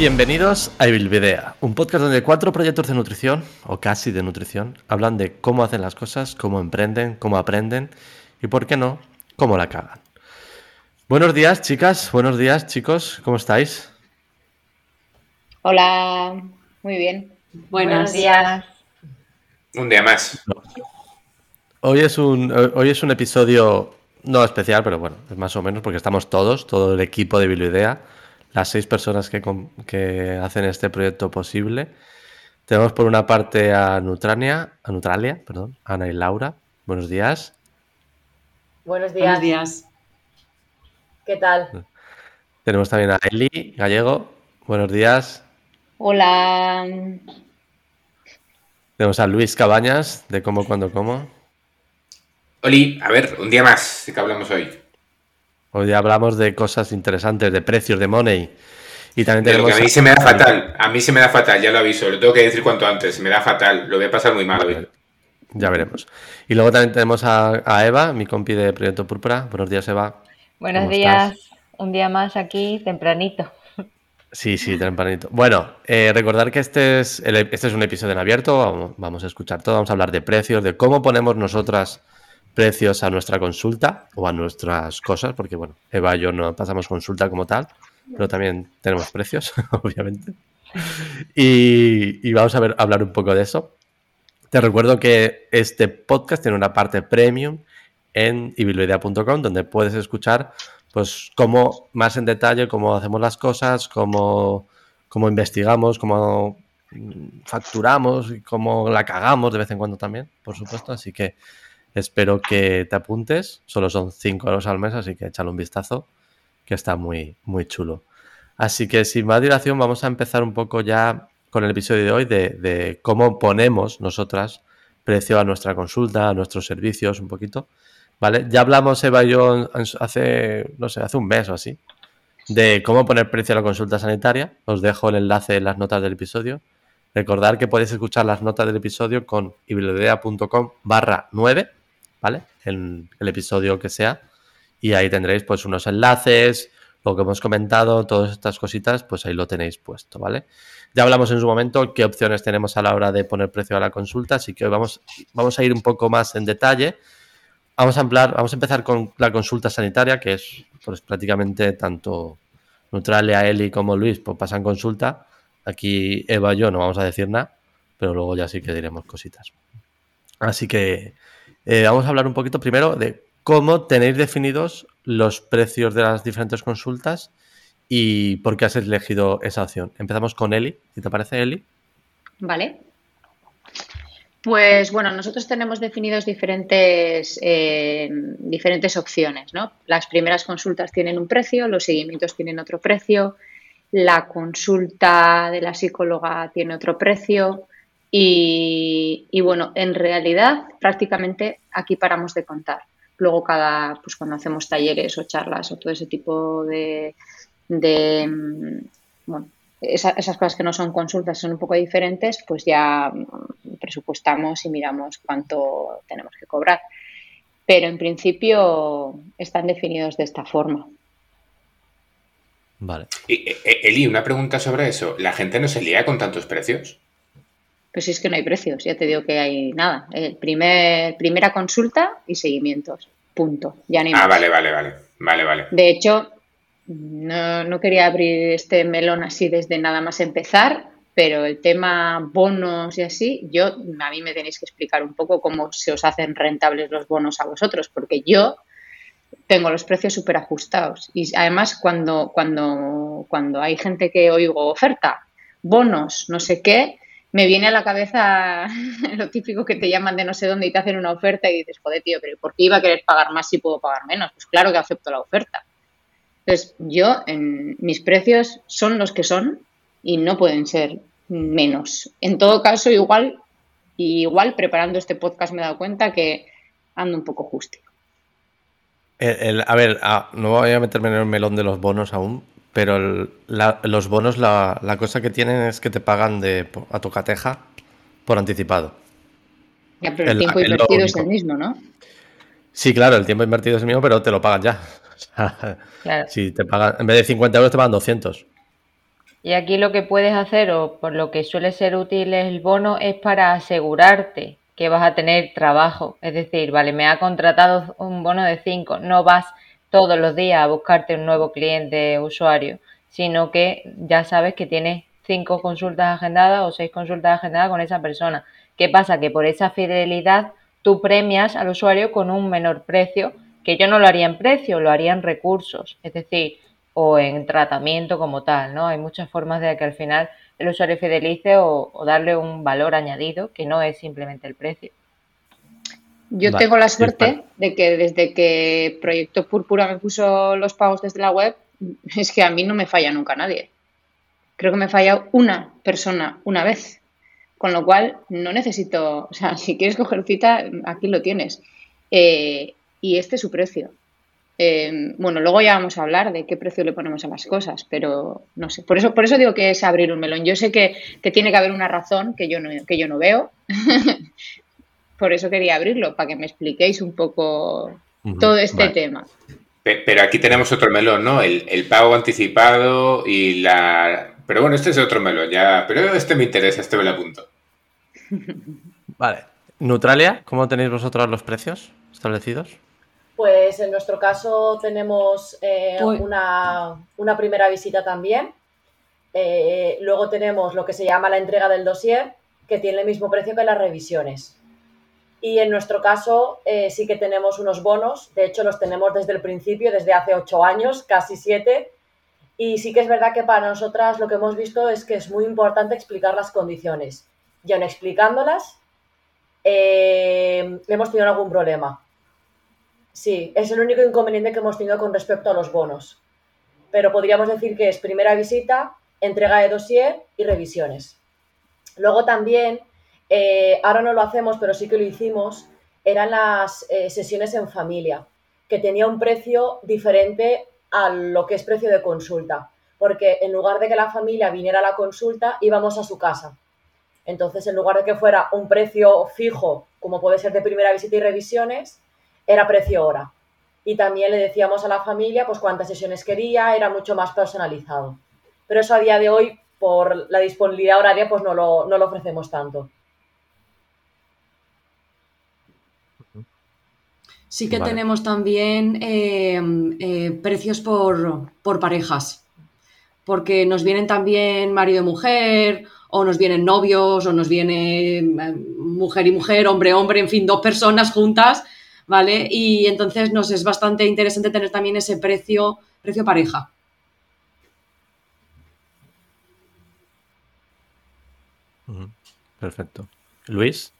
Bienvenidos a Evilvidea, un podcast donde cuatro proyectos de nutrición, o casi de nutrición, hablan de cómo hacen las cosas, cómo emprenden, cómo aprenden y, por qué no, cómo la cagan. Buenos días, chicas, buenos días, chicos, ¿cómo estáis? Hola, muy bien. Buenos, días. Un día más. Hoy es un, hoy es un episodio no especial, pero bueno, es más o menos porque estamos todos, todo el equipo de Biblioidea, las seis personas que, hacen este proyecto posible. Tenemos por una parte a Nutrania, a Nutralia, perdón, Ana y Laura. Buenos días. Buenos días. Buenos días. ¿Qué tal? Tenemos también a Eli Gallego. Buenos días. Hola. Tenemos a Luis Cabañas, de Cómo, Cuando, Cómo. Oli, a ver, un día más de que hablamos hoy. Hoy hablamos de cosas interesantes, de precios, de money. Y también De lo tenemos que a mí se me da fatal. A mí se me da fatal, ya lo aviso. Lo tengo que decir cuanto antes. Se me da fatal. Lo voy a pasar muy mal hoy. Ya veremos. Y luego también tenemos a, a Eva, mi compi de Proyecto Púrpura. Buenos días, Eva. Buenos ¿Cómo días, estás? un día más aquí, tempranito. Sí, sí, tempranito. Bueno, eh, recordar que este es, el- este es un episodio en abierto. Vamos, vamos a escuchar todo. Vamos a hablar de precios, de cómo ponemos nosotras precios a nuestra consulta o a nuestras cosas, porque bueno, Eva y yo no pasamos consulta como tal, pero también tenemos precios, obviamente. Y, vamos a ver, hablar un poco de eso. Te recuerdo que este podcast tiene una parte premium en ibiloidea.com donde puedes escuchar pues cómo más en detalle cómo hacemos las cosas, cómo, cómo investigamos, cómo mm, facturamos cómo la cagamos de vez en cuando también, por supuesto. Así que espero que te apuntes. Solo son 5 euros al mes, así que échale un vistazo, que está muy, muy chulo. Así que sin más dilación, vamos a empezar un poco ya con el episodio de hoy de, cómo ponemos nosotras precio a nuestra consulta, a nuestros servicios, un poquito. ¿Vale? Ya hablamos, Eva y yo, hace, no sé, hace un mes o así, de cómo poner precio a la consulta sanitaria. Os dejo el enlace en las notas del episodio. Recordar que podéis escuchar las notas del episodio con ibiblioteca.com barra 9, ¿vale? En el episodio que sea. Y ahí tendréis pues unos enlaces, lo que hemos comentado, todas estas cositas, pues ahí lo tenéis puesto, ¿vale? Ya hablamos en su momento qué opciones tenemos a la hora de poner precio a la consulta, así que hoy vamos, vamos a ir un poco más en detalle. Vamos a, hablar, vamos a empezar con la consulta sanitaria, que es pues, prácticamente tanto Neutralia, Eli como Luis, pues pasan consulta. Aquí Eva y yo no vamos a decir nada, pero luego ya sí que diremos cositas. Así que eh, vamos a hablar un poquito primero de cómo tenéis definidos los precios de las diferentes consultas y por qué has elegido esa opción. Empezamos con Eli, si te parece, Eli. Vale. Pues bueno, nosotros tenemos definidos diferentes, eh, diferentes opciones, ¿no? Las primeras consultas tienen un precio, los seguimientos tienen otro precio, la consulta de la psicóloga tiene otro precio y, y, bueno, en realidad prácticamente aquí paramos de contar. Luego cada, pues cuando hacemos talleres o charlas o todo ese tipo de, de mm, bueno, esa, esas cosas que no son consultas son un poco diferentes, pues ya mm, presupuestamos y miramos cuánto tenemos que cobrar. Pero en principio están definidos de esta forma. Vale. Y, eh, Eli, una pregunta sobre eso. ¿La gente no se lía con tantos precios? Pues si es que no hay precios, ya te digo que hay nada. El primer, primera consulta y seguimientos. Punto. Ya hay Ah, más. vale, vale, vale. Vale, vale. De hecho, no, no quería abrir este melón así desde nada más empezar, pero el tema bonos y así, yo a mí me tenéis que explicar un poco cómo se os hacen rentables los bonos a vosotros, porque yo tengo los precios súper ajustados. Y además, cuando, cuando, cuando hay gente que oigo oferta, bonos, no sé qué, me viene a la cabeza lo típico que te llaman de no sé dónde y te hacen una oferta y dices, joder, tío, pero ¿por qué iba a querer pagar más si puedo pagar menos? Pues claro que acepto la oferta. Entonces, yo, en, mis precios son los que son y no pueden ser menos. En todo caso, igual, igual preparando este podcast me he dado cuenta que ando un poco justo. El, el, a ver, a, no voy a meterme en el melón de los bonos aún, pero el, la, los bonos, la, la, cosa que tienen es que te pagan de, a tu cateja por anticipado. Ya, pero el, el tiempo invertido es el mismo, ¿no? Sí, claro, el tiempo invertido es el mismo, pero te lo pagan ya. O sea, Claro. Si te pagan, en vez de 50 euros te pagan 200. Y aquí lo que puedes hacer, o por lo que suele ser útil el bono, es para asegurarte que vas a tener trabajo. Es decir, vale, me ha contratado un bono de 5, no vas todos los días a buscarte un nuevo cliente usuario, sino que ya sabes que tienes cinco consultas agendadas o seis consultas agendadas con esa persona. ¿Qué pasa? Que por esa fidelidad tú premias al usuario con un menor precio, que yo no lo haría en precio, lo haría en recursos, es decir, o en tratamiento como tal, ¿no? Hay muchas formas de que al final el usuario fidelice o, darle un valor añadido que no es simplemente el precio. Yo tengo la suerte de que desde que Proyecto Púrpura me puso los pagos desde la web, es que a mí no me falla nunca nadie. Creo que me falla una persona una vez. Con lo cual, no necesito, o sea, si quieres coger cita, aquí lo tienes. Eh, y este es su precio. Eh, bueno, luego ya vamos a hablar de qué precio le ponemos a las cosas, pero no sé. Por eso, por eso digo que es abrir un melón. Yo sé que, tiene que haber una razón que yo no, que yo no veo. por eso quería abrirlo, para que me expliquéis un poco todo este tema. Pero aquí tenemos otro melón, ¿no? El, pago anticipado y la... Pero bueno, este es otro melón, ya. Pero este me interesa, este me lo apunto. Vale. Neutralia, ¿cómo tenéis vosotros los precios establecidos? Pues en nuestro caso tenemos eh, una, primera visita también. Eh, luego tenemos lo que se llama la entrega del dossier, que tiene el mismo precio que las revisiones. Y en nuestro caso eh, sí que tenemos unos bonos, de hecho los tenemos desde el principio, desde hace ocho años, casi siete. Y sí que es verdad que para nosotras lo que hemos visto es que es muy importante explicar las condiciones. Y aun explicándolas, hemos tenido algún problema Sí, es el único inconveniente que hemos tenido con respecto a los bonos. Pero podríamos decir que es primera visita, entrega de dossier y revisiones. Luego también, eh, ahora no lo hacemos, pero sí que lo hicimos, eran las eh, sesiones en familia, que tenía un precio diferente a lo que es precio de consulta, porque en lugar de que la familia viniera a la consulta, íbamos a su casa. Entonces, en lugar de que fuera un precio fijo, como puede ser de primera visita y revisiones, era precio hora. Y también le decíamos a la familia pues cuántas sesiones quería, era mucho más personalizado. Pero eso a día de hoy, por la disponibilidad horaria, pues no lo, no lo ofrecemos tanto. Sí que tenemos también eh, eh, precios por, por parejas, porque nos vienen también marido y mujer, o nos vienen novios, o nos viene eh, mujer y mujer, hombre, hombre, en fin, dos personas juntas ¿vale? Y entonces nos es bastante interesante tener también ese precio, precio pareja. Perfecto. Luis.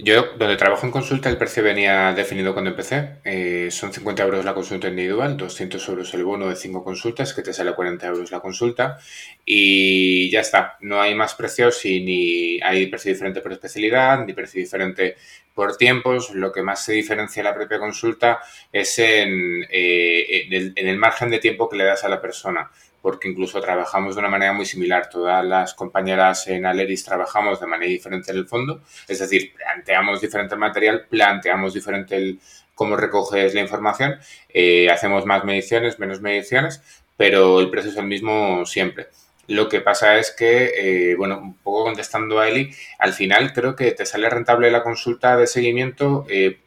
Yo, donde trabajo en consulta, el precio venía definido cuando empecé. Eh, son 50 euros la consulta individual, 200 euros el bono de 5 consultas, que te sale 40 euros la consulta. Y ya está. No hay más precios y ni hay precio diferente por especialidad, ni precio diferente por tiempos. Lo que más se diferencia en la propia consulta es en, eh, en el margen de tiempo que le das a la persona porque incluso trabajamos de una manera muy similar. Todas las compañeras en Aleris trabajamos de manera diferente en el fondo, es decir, planteamos diferente el material, planteamos diferente el cómo recoges la información, eh, hacemos más mediciones, menos mediciones, pero el precio es el mismo siempre. Lo que pasa es que, eh, bueno, un poco contestando a Eli, al final creo que te sale rentable la consulta de seguimiento eh,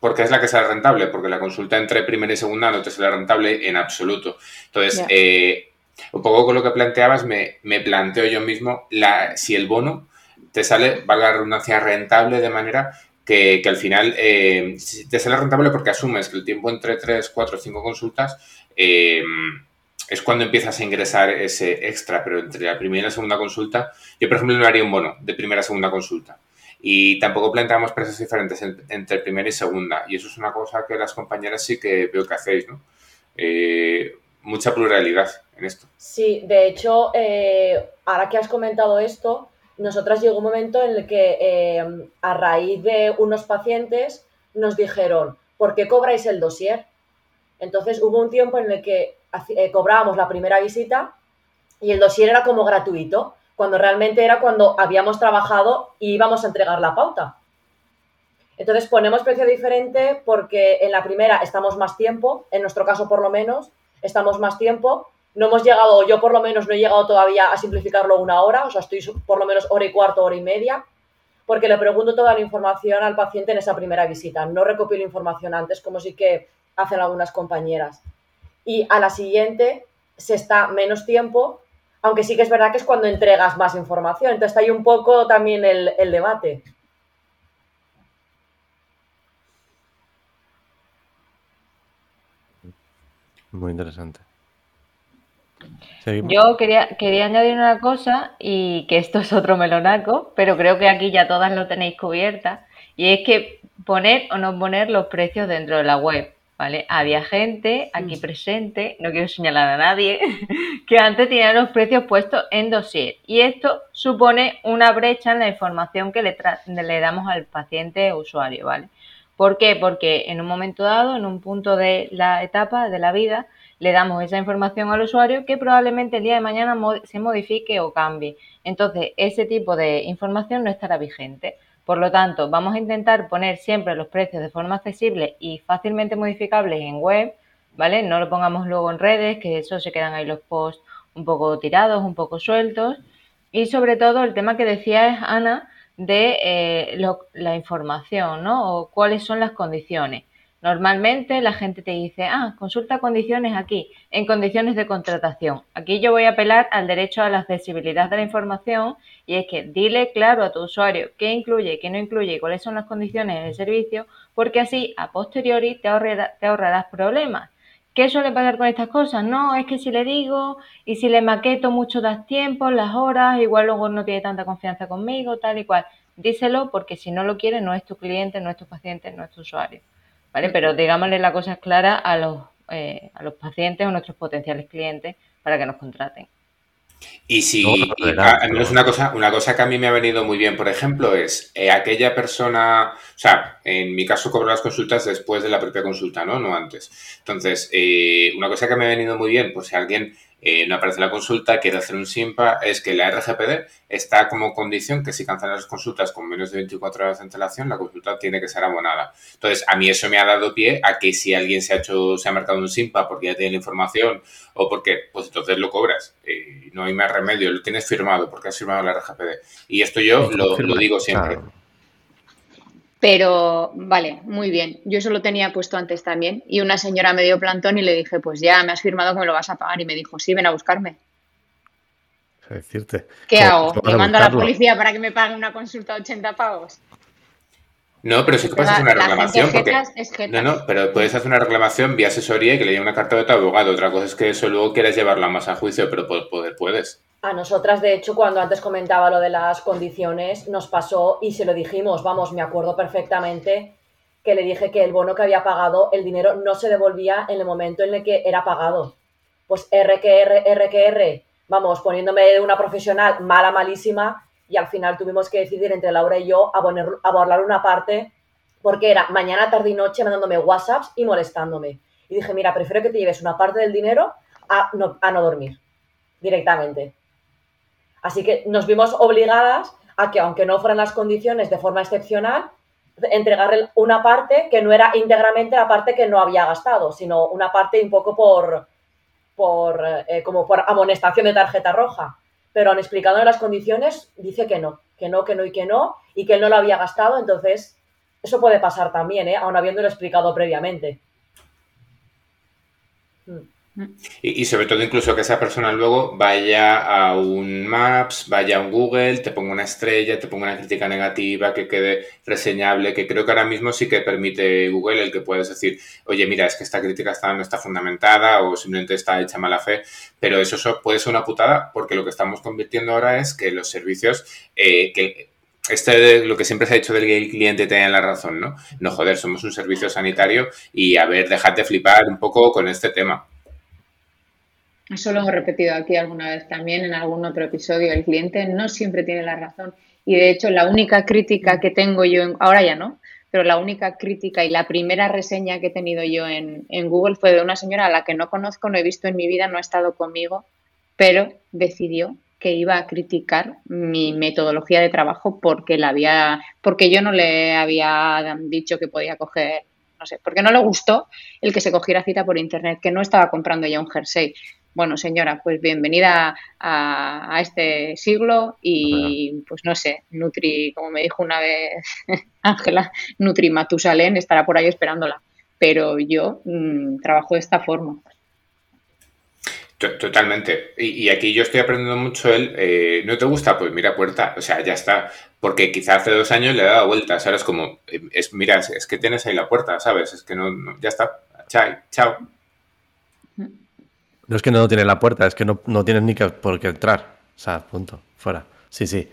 porque es la que sale rentable, porque la consulta entre primera y segunda no te sale rentable en absoluto. Entonces, eh, un poco con lo que planteabas, me, planteo yo mismo la, si el bono te sale, valga la redundancia, rentable de manera que, al final eh, te sale rentable porque asumes que el tiempo entre 3, 4, 5 consultas eh, es cuando empiezas a ingresar ese extra, pero entre la primera y la segunda consulta, yo por ejemplo no haría un bono de primera a segunda consulta y tampoco planteamos precios diferentes entre primera y segunda. Y eso es una cosa que las compañeras sí que veo que hacéis, ¿no? Eh, mucha pluralidad en esto. Sí, de hecho, eh, ahora que has comentado esto, nosotras llegó un momento en el que eh, a raíz de unos pacientes nos dijeron, ¿por qué cobráis el dossier? Entonces hubo un tiempo en el que cobrábamos la primera visita y el dossier era como gratuito cuando realmente era cuando habíamos trabajado y íbamos a entregar la pauta. Entonces ponemos precio diferente porque en la primera estamos más tiempo, en nuestro caso por lo menos, estamos más tiempo no hemos llegado, yo por lo menos no he llegado todavía a simplificarlo una hora, o sea, estoy por lo menos hora y cuarto, hora y media, porque le pregunto toda la información al paciente en esa primera visita. No recopilo información antes, como sí que hacen algunas compañeras. Y a la siguiente se está menos tiempo, aunque sí que es verdad que es cuando entregas más información. Entonces está ahí un poco también el, el debate. Muy interesante. Yo quería, quería añadir una cosa y que esto es otro melonaco, pero creo que aquí ya todas lo tenéis cubierta y es que poner o no poner los precios dentro de la web, ¿vale? Había gente aquí mm. presente, no quiero señalar a nadie, que antes tenía los precios puestos en dossier y esto supone una brecha en la información que le, le damos al paciente usuario, ¿vale? ¿Por qué? Porque en un momento dado, en un punto de la etapa de la vida, le damos esa información al usuario que probablemente el día de mañana se modifique o cambie. Entonces, ese tipo de información no estará vigente. Por lo tanto, vamos a intentar poner siempre los precios de forma accesible y fácilmente modificables en web, ¿vale? No lo pongamos luego en redes, que eso se quedan ahí los posts un poco tirados, un poco sueltos. Y sobre todo el tema que decía es Ana de eh, la información, ¿no? O cuáles son las condiciones. Normalmente la gente te dice, ah, consulta condiciones aquí, en condiciones de contratación. Aquí yo voy a apelar al derecho a la accesibilidad de la información y es que dile claro a tu usuario qué incluye, qué no incluye y cuáles son las condiciones del servicio, porque así a posteriori te, te ahorrarás problemas. ¿Qué suele pasar con estas cosas? No, es que si le digo y si le maqueto mucho das tiempo, las horas, igual luego no tiene tanta confianza conmigo, tal y cual. Díselo porque si no lo quiere no es tu cliente, no es tu paciente, no es tu usuario. ¿Vale? Pero digámosle las cosas claras a los, eh, a los pacientes o nuestros potenciales clientes para que nos contraten. Y si una cosa, una cosa que a mí me ha venido muy bien, por ejemplo, es eh, aquella persona, o sea, en mi caso cobro las consultas después de la propia consulta, ¿no? No antes. Entonces, eh, una cosa que me ha venido muy bien, pues si alguien eh, no aparece la consulta, quiere hacer un SIMPA, es que la RGPD está como condición que si cancelan las consultas con menos de 24 horas de antelación, la consulta tiene que ser abonada. Entonces, a mí eso me ha dado pie a que si alguien se ha hecho, se ha marcado un SIMPA porque ya tiene la información o porque, pues entonces lo cobras. Eh, no hay más remedio, lo tienes firmado porque has firmado la RGPD. Y esto yo lo, digo siempre. Pero vale, muy bien. Yo eso lo tenía puesto antes también. Y una señora me dio plantón y le dije, pues ya me has firmado que me lo vas a pagar. Y me dijo, sí, ven a buscarme. decirte. ¿Qué hago? ¿Le mando a la policía para que me pague una consulta de 80 pagos? No, pero sí que puedes hacer una reclamación. no, no, pero puedes hacer una reclamación vía asesoría y que le llegue una carta de tu abogado. Otra cosa es que eso luego quieres llevarla más a juicio, pero poder puedes. A nosotras, de hecho, cuando antes comentaba lo de las condiciones, nos pasó y se lo dijimos, vamos, me acuerdo perfectamente que le dije que el bono que había pagado, el dinero no se devolvía en el momento en el que era pagado. Pues RQR, RQR, vamos, poniéndome de una profesional mala, malísima, y al final tuvimos que decidir entre Laura y yo abordar una parte porque era mañana, tarde y noche mandándome WhatsApps y molestándome. Y dije, mira, prefiero que te lleves una parte del dinero a no, a no dormir directamente. Así que nos vimos obligadas a que, aunque no fueran las condiciones de forma excepcional, entregarle una parte que no era íntegramente la parte que no había gastado, sino una parte un poco por, por eh, como por amonestación de tarjeta roja. Pero han explicado las condiciones, dice que no, que no, que no y que no, y que él no lo había gastado, entonces eso puede pasar también, ¿eh? aun habiéndolo explicado previamente. Hmm. Y, sobre todo incluso que esa persona luego vaya a un Maps, vaya a un Google, te ponga una estrella, te ponga una crítica negativa, que quede reseñable, que creo que ahora mismo sí que permite Google el que puedes decir, oye, mira, es que esta crítica está, no está fundamentada o simplemente está hecha mala fe, pero eso puede ser una putada porque lo que estamos convirtiendo ahora es que los servicios, eh, que este lo que siempre se ha dicho del cliente tenga la razón, ¿no? No, joder, somos un servicio sanitario y a ver, dejad de flipar un poco con este tema. Eso lo hemos repetido aquí alguna vez también en algún otro episodio. El cliente no siempre tiene la razón. Y de hecho, la única crítica que tengo yo, ahora ya no, pero la única crítica y la primera reseña que he tenido yo en, Google fue de una señora a la que no conozco, no he visto en mi vida, no ha estado conmigo, pero decidió que iba a criticar mi metodología de trabajo porque la había, porque yo no le había dicho que podía coger, no sé, porque no le gustó el que se cogiera cita por internet, que no estaba comprando ya un jersey bueno, señora, pues bienvenida a, a este siglo y pues no sé, Nutri, como me dijo una vez Ángela, Nutri Matusalén estará por ahí esperándola. Pero yo mm, trabajo de esta forma. Totalmente. Y, aquí yo estoy aprendiendo mucho él. Eh, ¿No te gusta? Pues mira puerta. O sea, ya está. Porque quizá hace dos años le he dado vueltas. Ahora es como, eh, es, mira, es, que tienes ahí la puerta, ¿sabes? Es que no, ya está. Chao. Chao. No es que no tiene la puerta, es que no, no tienes ni que por qué entrar. O sea, punto. Fuera. Sí, sí.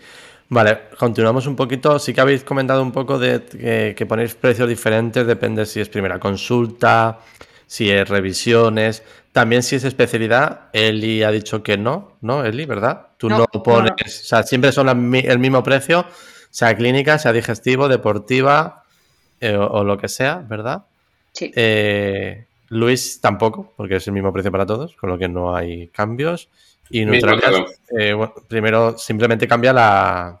Vale, continuamos un poquito. Sí que habéis comentado un poco de que, que ponéis precios diferentes, depende si es primera consulta, si es revisiones. También si es especialidad, Eli ha dicho que no, ¿no, Eli? ¿Verdad? Tú no, pones, o sea, siempre son el mismo precio, sea clínica, sea digestivo, deportiva eh, o, lo que sea, ¿verdad? Sí. Eh, Luis tampoco, porque es el mismo precio para todos, con lo que no hay cambios. Y Nutracas, eh, primero simplemente cambia la,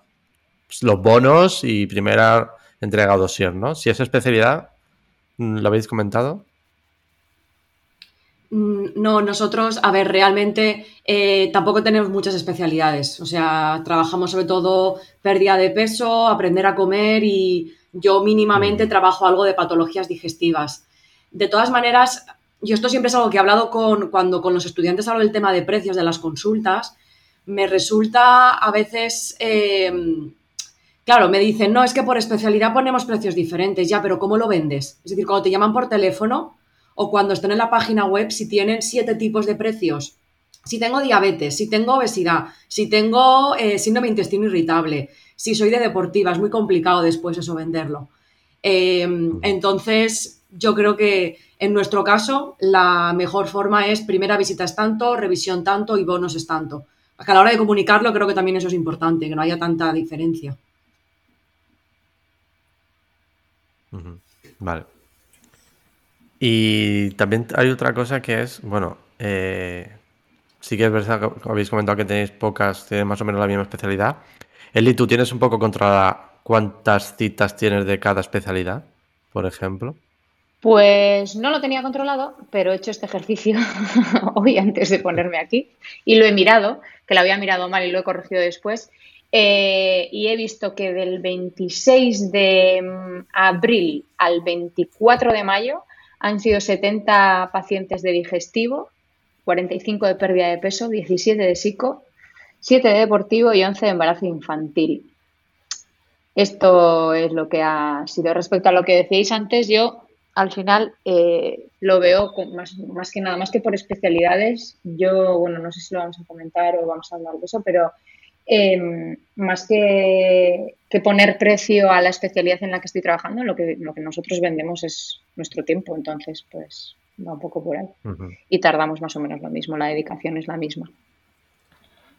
los bonos y primera entrega o dosier, ¿no? Si es especialidad, ¿lo habéis comentado? Mm, no, nosotros, a ver, realmente eh, tampoco tenemos muchas especialidades. O sea, trabajamos sobre todo pérdida de peso, aprender a comer y yo mínimamente mm. trabajo algo de patologías digestivas. De todas maneras, yo esto siempre es algo que he hablado con, cuando con los estudiantes hablo del tema de precios de las consultas. Me resulta a veces, eh, claro, me dicen, no, es que por especialidad ponemos precios diferentes, ya, pero ¿cómo lo vendes? Es decir, cuando te llaman por teléfono, o cuando estén en la página web si tienen siete tipos de precios. Si tengo diabetes, si tengo obesidad, si tengo eh, síndrome intestino irritable, si soy de deportiva, es muy complicado después eso venderlo. Em, entonces, yo creo que en nuestro caso la mejor forma es primera visita es tanto, revisión tanto y bonos es tanto. a la hora de comunicarlo creo que también eso es importante, que no haya tanta diferencia. Vale. Y también hay otra cosa que es, bueno, eh, sí que es verdad que habéis comentado que tenéis pocas, tienen más o menos la misma especialidad. Eli, ¿tú tienes un poco controlada cuántas citas tienes de cada especialidad, por ejemplo? Pues no lo tenía controlado, pero he hecho este ejercicio hoy antes de ponerme aquí y lo he mirado, que lo había mirado mal y lo he corregido después. Eh, y he visto que del 26 de mm, abril al 24 de mayo han sido 70 pacientes de digestivo, 45 de pérdida de peso, 17 de psico, 7 de deportivo y 11 de embarazo infantil. Esto es lo que ha sido. Respecto a lo que decíais antes, yo al final eh, lo veo más, más, que nada, más que por especialidades. Yo, bueno, no sé si lo vamos a comentar o vamos a hablar de eso, pero Em, más que, poner precio a la especialidad en la que estoy trabajando, lo que, lo que nosotros vendemos es nuestro tiempo, entonces pues va un poco por ahí. Y tardamos más o menos lo mismo, la dedicación es la misma.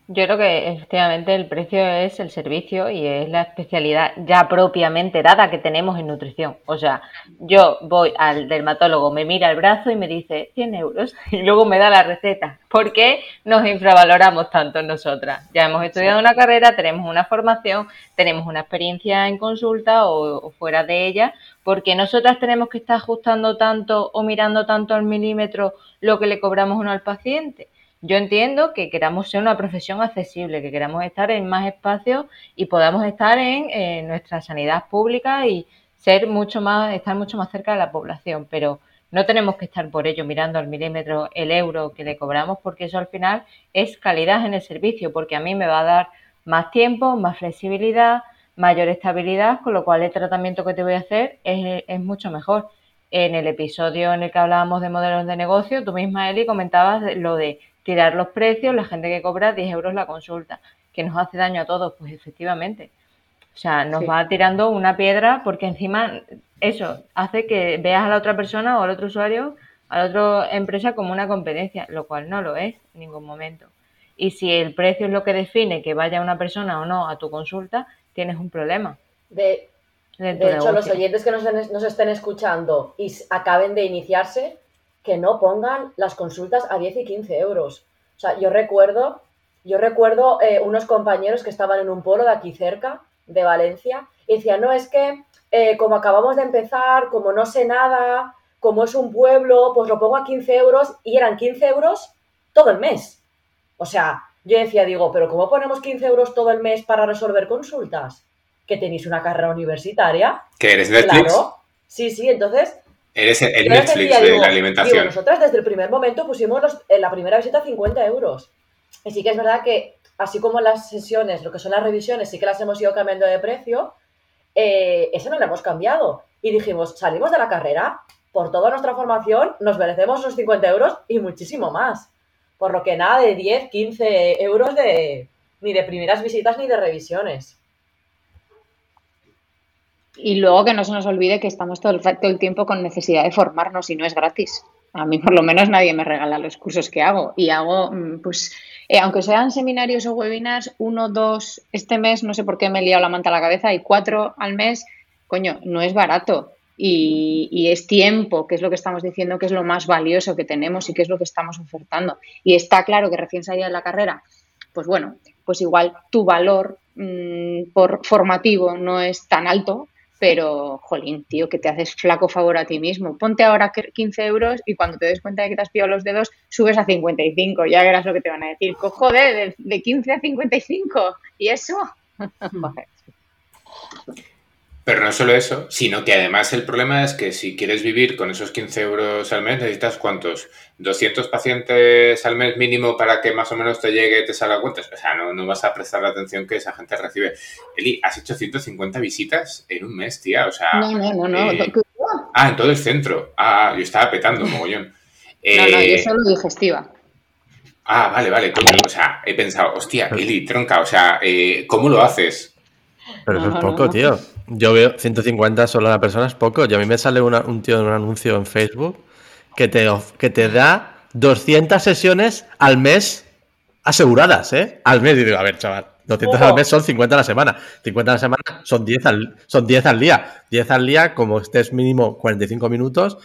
Yo creo que efectivamente el precio es el servicio y es la especialidad ya propiamente dada que tenemos en nutrición. O sea, yo voy al dermatólogo, me mira el brazo y me dice 100 euros y luego me da la receta. ¿Por qué nos infravaloramos tanto nosotras? Ya hemos estudiado una carrera, tenemos una formación, tenemos una experiencia en consulta o, fuera de ella, porque nosotras tenemos que estar ajustando tanto o mirando tanto al milímetro lo que le cobramos uno al paciente yo entiendo que queramos ser una profesión accesible, que queramos estar en más espacios y podamos estar en, nuestra sanidad pública y ser mucho más, estar mucho más cerca de la población, pero no tenemos que estar por ello mirando al milímetro el euro que le cobramos, porque eso al final es calidad en el servicio, porque a mí me va a dar más tiempo, más flexibilidad, mayor estabilidad, con lo cual el tratamiento que te voy a hacer es mucho mejor. En el episodio en el que hablábamos de modelos de negocio, tú misma, Eli, comentabas lo de tirar los precios, la gente que cobra 10 euros la consulta, que nos hace daño a todos, pues efectivamente. O sea, nos va tirando una piedra porque encima eso hace que veas a la otra persona o al otro usuario, a la otra empresa como una competencia, lo cual no lo es en ningún momento. Y si el precio es lo que define que vaya una persona o no a tu consulta, tienes un problema. De, hecho, los oyentes que nos, nos estén escuchando y acaben de iniciarse, que no pongan las consultas a 10 y 15 euros. O sea, yo recuerdo, yo recuerdo eh, unos compañeros que estaban en un pueblo de aquí cerca, de Valencia, y decían, no, es que eh, como acabamos de empezar, como no sé nada, como es un pueblo, pues lo pongo a 15 euros, y eran 15 euros todo el mes. O sea, yo decía, digo, pero ¿cómo ponemos 15 euros todo el mes para resolver consultas? ¿Que tenéis una carrera universitaria? ¿Que eres Netflix? Claro. Sí, sí, entonces Eres el les Netflix decía, de digo, la digo, alimentación. nosotras desde el primer momento pusimos los- en la primera visita 50 euros. Y sí que es verdad que, así como las sesiones, lo que son las revisiones, sí que las hemos ido cambiando de precio, eh, eso no lo hemos cambiado. Y dijimos, salimos de la carrera, por toda nuestra formación, nos merecemos los 50 euros y muchísimo más. Por lo que nada de 10, 15 euros de ni de primeras visitas ni de revisiones. Y luego que no se nos olvide que estamos todo el, todo el tiempo con necesidad de formarnos y no es gratis. A mí por lo menos nadie me regala los cursos que hago y hago, mm, pues, eh, aunque sean seminarios o webinars, uno, dos, este mes, no sé por qué me he liado la manta a la cabeza, y cuatro al mes, coño, no es barato. Y, y es tiempo, que es lo que estamos diciendo, que es lo más valioso que tenemos y que es lo que estamos ofertando. Y está claro que recién salida de la carrera, pues bueno, pues igual tu valor mm, por formativo no es tan alto, pero, jolín, tío, que te haces flaco favor a ti mismo. Ponte ahora que- 15 euros y cuando te des cuenta de que te has pillado los dedos, subes a 55. Ya verás lo que te van a decir. Co- Joder, de, de 15 a 55. ¿Y eso? Pero no solo eso, sino que además el problema es que si quieres vivir con esos 15 euros al mes, necesitas cuántos? 200 pacientes al mes mínimo para que más o menos te llegue, te salga cuentas. O sea, no, no vas a prestar la atención que esa gente recibe. Eli, has hecho 150 visitas en un mes, tía. O sea, No, no, no, no. eh, No, ah, en todo el centro. Ah, yo estaba petando, mogollón. no, Eh, yo solo digestiva. Ah, vale, vale, coño. O sea, he pensado, hostia, Eli, tronca, o sea, eh, ¿cómo lo haces? Pero eso No, es poco, no. tío. Yo veo 150 solo a la persona es poco. Yo a mí me sale una- un tío en un anuncio en Facebook que te, que te da 200 sesiones al mes aseguradas, ¿eh? Al mes. Y digo, a ver, chaval, 200 al mes son 50 a la semana. 50 a la semana son 10 al, son 10 al día. 10 al día, como estés mínimo 45 minutos,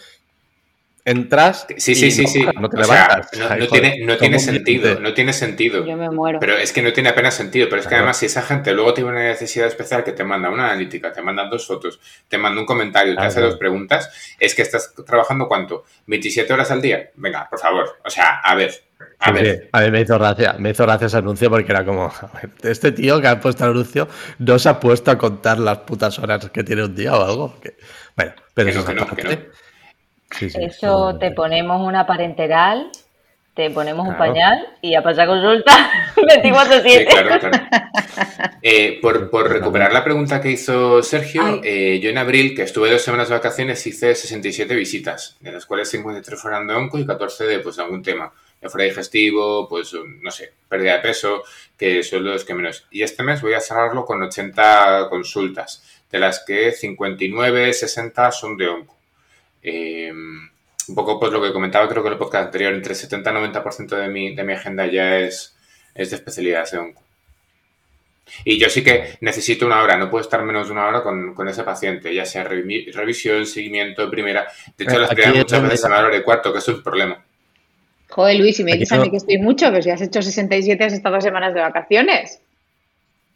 entras. Sí, y sí, sí, no, sí. No te O sea, levantas. no, tiene, no tiene sentido, no tiene sentido. Yo me muero. Pero es que no tiene apenas sentido. Pero es que Claro. además, si esa gente luego tiene una necesidad especial que te manda una analítica, te manda dos fotos, te manda un comentario, te hace dos preguntas, es que estás trabajando cuánto? ¿27 horas al día? Venga, por favor. O sea, a ver. A Sí, ver. sí. A mí me hizo gracia, me hizo gracia ese anuncio porque era como, a ver, este tío que ha puesto el anuncio no se ha puesto a contar las putas horas que tiene un día o algo. que- Bueno, pero Que eso no, que es no, que no. Sí, sí, Eso te ponemos una parenteral, te ponemos un pañal y a pasar consulta Sí, 24-7. claro, claro. Eh, por, por recuperar la pregunta que hizo Sergio, eh, yo en abril, que estuve dos semanas de vacaciones, hice 67 visitas, de las cuales 53 fueron de onco y 14 de pues, algún tema. Ya fuera digestivo, pues no sé, pérdida de peso, que son los que menos. Y este mes voy a cerrarlo con 80 consultas, de las que 59, 60 son de onco. Eh, un poco pues lo que comentaba creo que en el podcast anterior, entre 70 y 90% de mi, de mi agenda ya es, es de especialidades de onco. Y yo sí que necesito una hora, no puedo estar menos de una hora con, con ese paciente, ya sea revi- revisión, seguimiento, primera. De hecho, las primeras muchas donde veces ya- da hora de cuarto, que eso es un problema. Joder, Luis, y me dices a mí que estoy mucho, pero si has hecho 67 has estado dos semanas de vacaciones.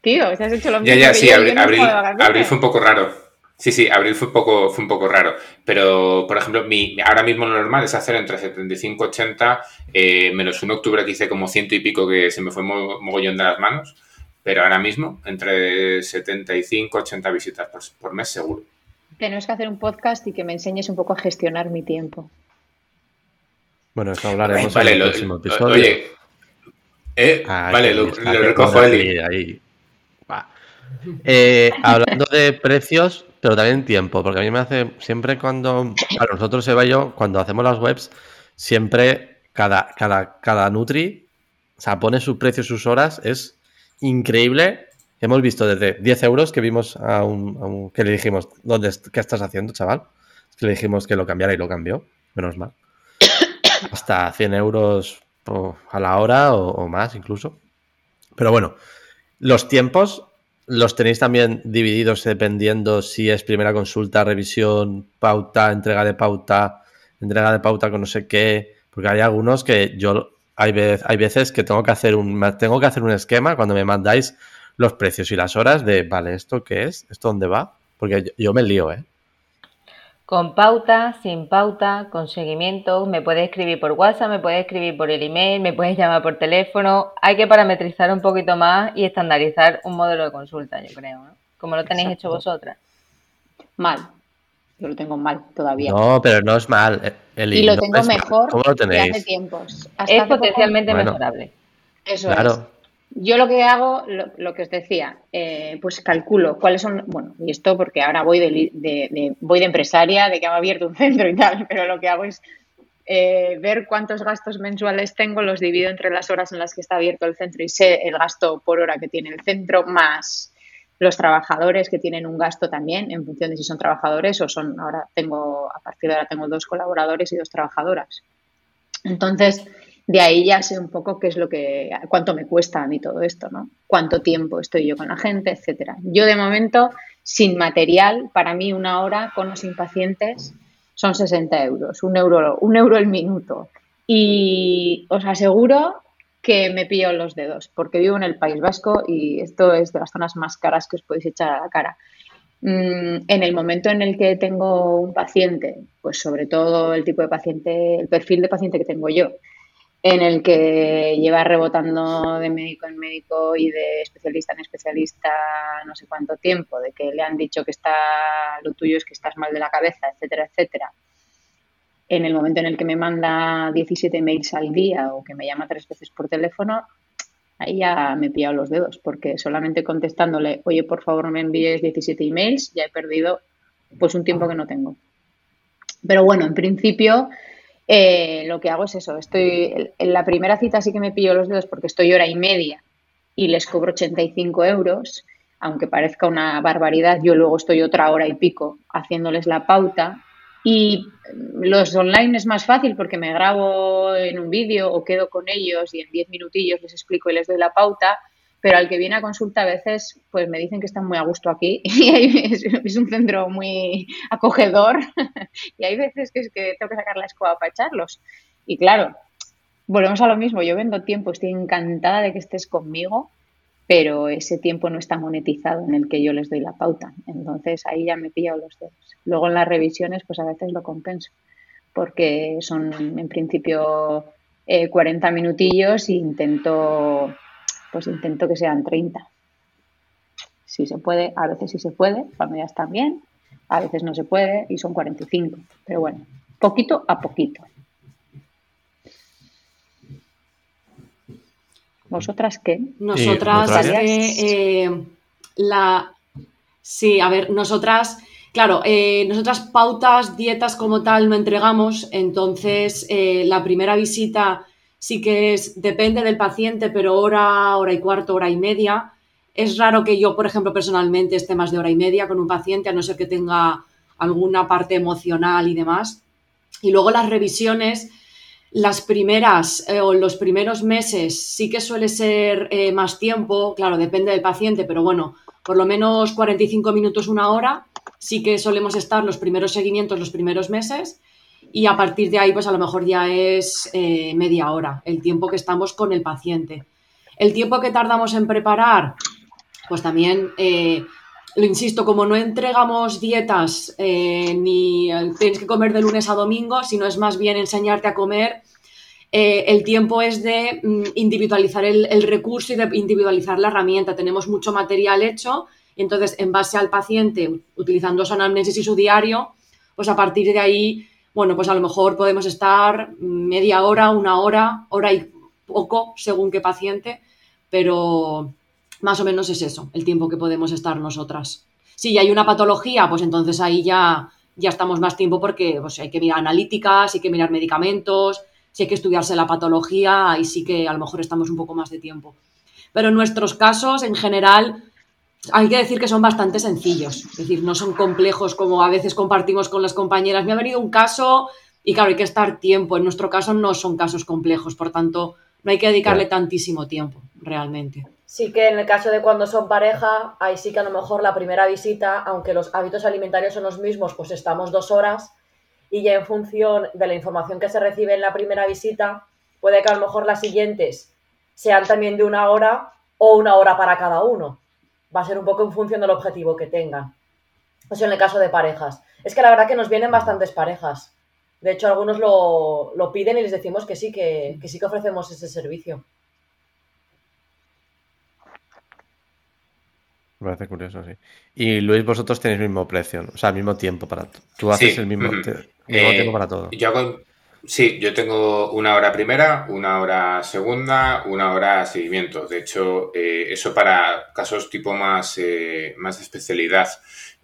Tío, si has hecho lo mismo Ya, ya, que sí, yo, no vacaciones. abril fue un poco raro. Sí, sí, abril fue un poco, fue un poco raro. Pero, por ejemplo, mi, ahora mismo lo normal es hacer entre 75 y 80, eh, menos un octubre que hice como ciento y pico que se me fue mo- mogollón de las manos. Pero ahora mismo, entre 75 y 80 visitas por, por mes seguro. Tenemos que hacer un podcast y que me enseñes un poco a gestionar mi tiempo. Bueno, eso hablaremos Vale, en el lo- próximo episodio. oye. Eh, Ah, vale, lo, lo recojo, Eli. ahí, ahí. Va. Eh, hablando de precios, pero también tiempo, porque a mí me hace siempre cuando, para nosotros Eva y yo, cuando hacemos las webs, siempre cada, cada, cada Nutri, o sea, pone su precio, sus horas, es increíble. Hemos visto desde 10 euros que vimos a un, a que le dijimos, ¿dónde, ¿qué estás haciendo, chaval? Que le dijimos que lo cambiara y lo cambió, menos mal. Hasta 100 euros a la hora o más incluso. Pero bueno, los tiempos los tenéis también divididos dependiendo si es primera consulta, revisión, pauta, entrega de pauta, entrega de pauta con no sé qué, porque hay algunos que yo hay, veces que tengo que hacer un tengo que hacer un esquema cuando me mandáis los precios y las horas de, vale, ¿esto qué es? ¿Esto dónde va? Porque yo, yo me lío, ¿eh? Con pauta, sin pauta, con seguimiento, me puedes escribir por WhatsApp, me puedes escribir por el email, me puedes llamar por teléfono. Hay que parametrizar un poquito más y estandarizar un modelo de consulta, yo creo, ¿no? Como lo tenéis hecho vosotras. Mal. Yo lo tengo mal todavía. No, pero no es mal. eh, Eli, y lo no tengo mejor ¿Cómo lo que hace tenéis? tiempos. Hasta Es hace poco- potencialmente Bueno. mejorable. Eso es. Yo lo que hago, lo, lo que os decía, eh, pues calculo cuáles son, bueno, y esto porque ahora voy de, de- voy de empresaria, de que ha abierto un centro y tal, pero lo que hago es eh, ver cuántos gastos mensuales tengo, los divido entre las horas en las que está abierto el centro y sé el gasto por hora que tiene el centro, más los trabajadores que tienen un gasto también en función de si son trabajadores o son, ahora tengo, a partir de ahora tengo dos colaboradores y dos trabajadoras. Entonces, de ahí ya sé un poco qué es lo que, cuánto me cuesta a mí todo esto, ¿no? Cuánto tiempo estoy yo con la gente, etcétera. Yo de momento, sin material, para mí una hora con los impacientes son 60 euros, un euro, un euro el minuto. Y os aseguro que me pillo los dedos, porque vivo en el País Vasco y esto es de las zonas más caras que os podéis echar a la cara. Mm, en el momento en el que tengo un paciente, pues sobre todo el tipo de paciente, el perfil de paciente que tengo yo, en el que lleva rebotando de médico en médico y de especialista en especialista no sé cuánto tiempo, de que le han dicho que está lo tuyo es que estás mal de la cabeza, etcétera, etcétera. En el momento en el que me manda 17 mails al día o que me llama tres veces por teléfono, ahí ya me he pillado los dedos, porque solamente contestándole, oye, por favor, me envíes 17 emails, ya he perdido pues un tiempo que no tengo. Pero bueno, en principio eh, lo que hago es eso. Estoy en la primera cita sí que me pillo los dedos porque estoy hora y media y les cobro 85 euros, aunque parezca una barbaridad. Yo luego estoy otra hora y pico haciéndoles la pauta. Y los online es más fácil porque me grabo en un vídeo o quedo con ellos y en 10 minutillos les explico y les doy la pauta. Pero al que viene a consulta a veces, pues me dicen que están muy a gusto aquí y es, un centro muy acogedor y hay veces que tengo que sacar la escoba para echarlos. Y claro, volvemos a lo mismo, yo vendo tiempo, estoy encantada de que estés conmigo, pero ese tiempo no está monetizado en el que yo les doy la pauta. Entonces ahí ya me he pillado los dedos. Luego en las revisiones, pues a veces lo compenso, porque son en principio eh, 40 minutillos e intento, pues intento que sean 30. Si se puede, a veces sí se puede, cuando ya están bien, a veces no se puede y son 45. Pero bueno, poquito a poquito. ¿Vosotras qué? Nosotras, que, eh, la... Sí, a ver, nosotras, claro, eh, nosotras pautas, dietas como tal no entregamos, entonces eh, la primera visita sí que es, depende del paciente, pero hora, hora y cuarto, hora y media. Es raro que yo, por ejemplo, personalmente esté más de hora y media con un paciente, a no ser que tenga alguna parte emocional y demás. Y luego las revisiones, las primeras eh, o los primeros meses sí que suele ser eh, más tiempo, claro, depende del paciente, pero bueno, por lo menos 45 minutos, una hora, sí que solemos estar los primeros seguimientos los primeros meses y a partir de ahí pues a lo mejor ya es eh, media hora, el tiempo que estamos con el paciente. El tiempo que tardamos en preparar, pues también, eh, lo insisto, como no entregamos dietas eh, ni tienes que comer de lunes a domingo, sino es más bien enseñarte a comer, el tiempo es de mm, individualizar el, recurso y de individualizar la herramienta. Tenemos mucho material hecho entonces en base al paciente, utilizando su anamnesis y su diario, pues a partir de ahí, bueno, pues a lo mejor podemos estar media hora, una hora, hora y poco, según qué paciente, pero más o menos es eso, el tiempo que podemos estar nosotras. Si hay una patología, pues entonces ahí ya, ya estamos más tiempo porque pues, hay que mirar analíticas, hay que mirar medicamentos, si hay que estudiarse la patología, ahí sí que a lo mejor estamos un poco más de tiempo. Pero en nuestros casos, en general, hay que decir que son bastante sencillos, es decir, no son complejos como a veces compartimos con las compañeras. Me ha venido un caso y claro, hay que estar tiempo. En nuestro caso no son casos complejos, por tanto, no hay que dedicarle Claro. tantísimo tiempo, realmente. Sí que en el caso de cuando son pareja, ahí sí que a lo mejor la primera visita, aunque los hábitos alimentarios son los mismos, pues estamos dos horas y ya en función de la información que se recibe en la primera visita, puede que a lo mejor las siguientes sean también de una hora o una hora para cada uno. Va a ser un poco en función del objetivo que tengan. Eso en el caso de parejas. Es que la verdad que nos vienen bastantes parejas. De hecho, algunos lo, lo piden y les decimos que sí, que, que sí que ofrecemos ese servicio. Me parece curioso, sí. Y Luis, vosotros tenéis el mismo precio, o sea, el mismo tiempo para Tú haces Sí, el mismo, ujú. te- el mismo Eh, tiempo para todo. Yo hago, sí, yo tengo una hora primera, una hora segunda, una hora seguimiento. De hecho, eh, eso para casos tipo más, eh, más especialidad.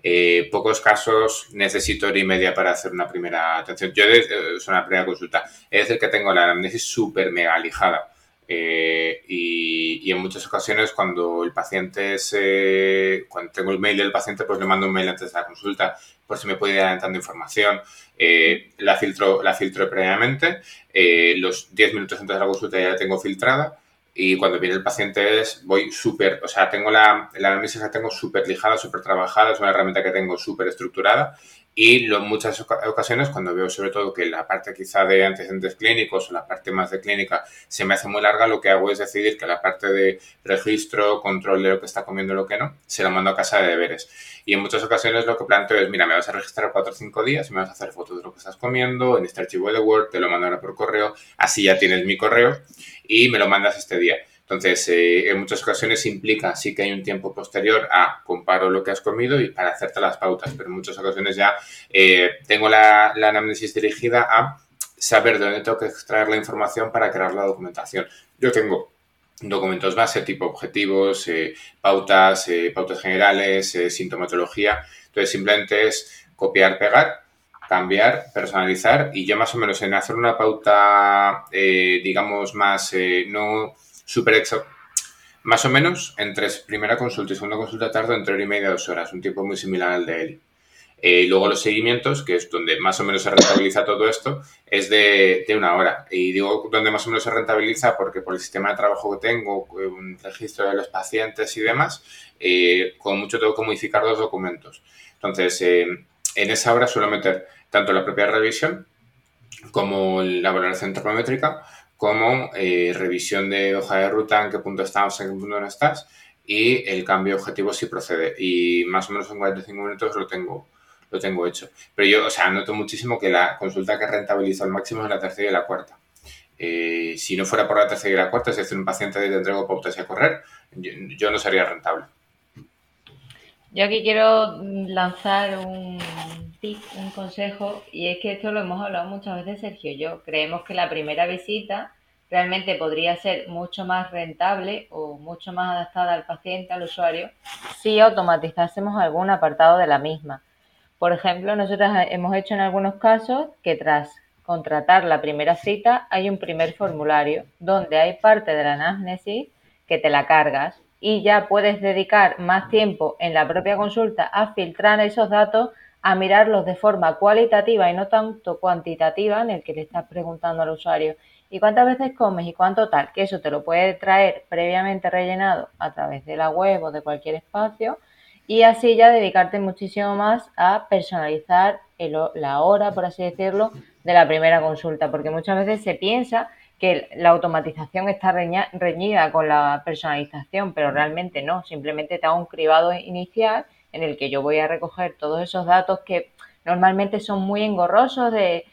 Eh, pocos casos necesito hora y media para hacer una primera atención. Yo, de, eh, es una primera consulta. Es decir, que tengo la anamnesis súper mega lijada. Eh, y, y en muchas ocasiones cuando el paciente se, cuando tengo el mail del paciente, pues le mando un mail antes de la consulta por si me puede ir adelantando información. Eh, la, filtro, la filtro previamente, eh, los 10 minutos antes de la consulta ya la tengo filtrada y cuando viene el paciente es, voy súper, o sea, tengo la, la la tengo súper lijada, súper trabajada, es una herramienta que tengo súper estructurada y en muchas oca- ocasiones cuando veo sobre todo que la parte quizá de antecedentes clínicos o la parte más de clínica se me hace muy larga, lo que hago es decidir que la parte de registro, control de lo que está comiendo lo que no, se la mando a casa de deberes. Y en muchas ocasiones lo que planteo es, mira, me vas a registrar 4 o 5 días y me vas a hacer fotos de lo que estás comiendo en este archivo de Word, te lo mando ahora por correo, así ya tienes mi correo y me lo mandas este día. Entonces, eh, en muchas ocasiones implica sí que hay un tiempo posterior a comparo lo que has comido y para hacerte las pautas, pero en muchas ocasiones ya eh, tengo la, la anamnesis dirigida a saber de dónde tengo que extraer la información para crear la documentación. Yo tengo documentos base tipo objetivos, eh, pautas, pautas generales, sintomatología. Entonces simplemente es copiar, pegar, cambiar, personalizar y yo más o menos en hacer una pauta, digamos, más no súper exa- más o menos entre primera consulta y segunda consulta tardo entre hora y media dos horas, un tiempo muy similar al de. Eh, y luego los seguimientos, que es donde más o menos se rentabiliza todo esto, es de, de una hora. Y digo donde más o menos se rentabiliza porque por el sistema de trabajo que tengo, eh, un registro de los pacientes y demás, eh, con mucho tengo que modificar los documentos. Entonces, eh, en esa hora suelo meter tanto la propia revisión como la valoración termométrica, como eh, revisión de hoja de ruta, en qué punto estamos, en qué punto no estás, y el cambio objetivo si procede. Y más o menos en 45 minutos lo tengo, lo tengo hecho. Pero yo, o sea, noto muchísimo que la consulta que rentabilizo al máximo es la tercera y la cuarta. Eh, si no fuera por la tercera y la cuarta, es decir, un paciente de entrego pautas y a correr, yo, no sería rentable. Yo aquí quiero lanzar un un consejo, y es que esto lo hemos hablado muchas veces Sergio y yo. Creemos que la primera visita realmente podría ser mucho más rentable o mucho más adaptada al paciente, al usuario, si automatizásemos algún apartado de la misma. Por ejemplo, nosotros hemos hecho en algunos casos que tras contratar la primera cita hay un primer formulario donde hay parte de la anamnesis que te la cargas y ya puedes dedicar más tiempo en la propia consulta a filtrar esos datos, a mirarlos de forma cualitativa y no tanto cuantitativa en el que le estás preguntando al usuario ¿y cuántas veces comes y cuánto tal? Que eso te lo puede traer previamente rellenado a través de la web o de cualquier espacio y así ya dedicarte muchísimo más a personalizar el, la hora, por así decirlo, de la primera consulta, porque muchas veces se piensa que la automatización está reñida con la personalización, pero realmente no, simplemente te hago un cribado inicial en el que yo voy a recoger todos esos datos que normalmente son muy engorrosos de,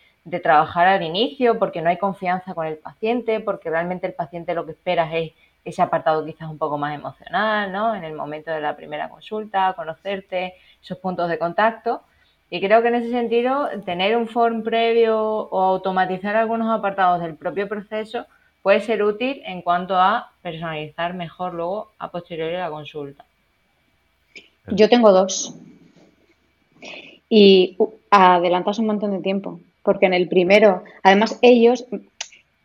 trabajar al inicio porque no hay confianza con el paciente, porque realmente el paciente lo que esperas es ese apartado quizás un poco más emocional, ¿no? En el momento de la primera consulta, conocerte, esos puntos de contacto. Y creo que en ese sentido, tener un form previo o automatizar algunos apartados del propio proceso puede ser útil en cuanto a personalizar mejor luego a posteriori la consulta. Yo tengo dos. Y uh, adelantas un montón de tiempo, porque en el primero, además ellos,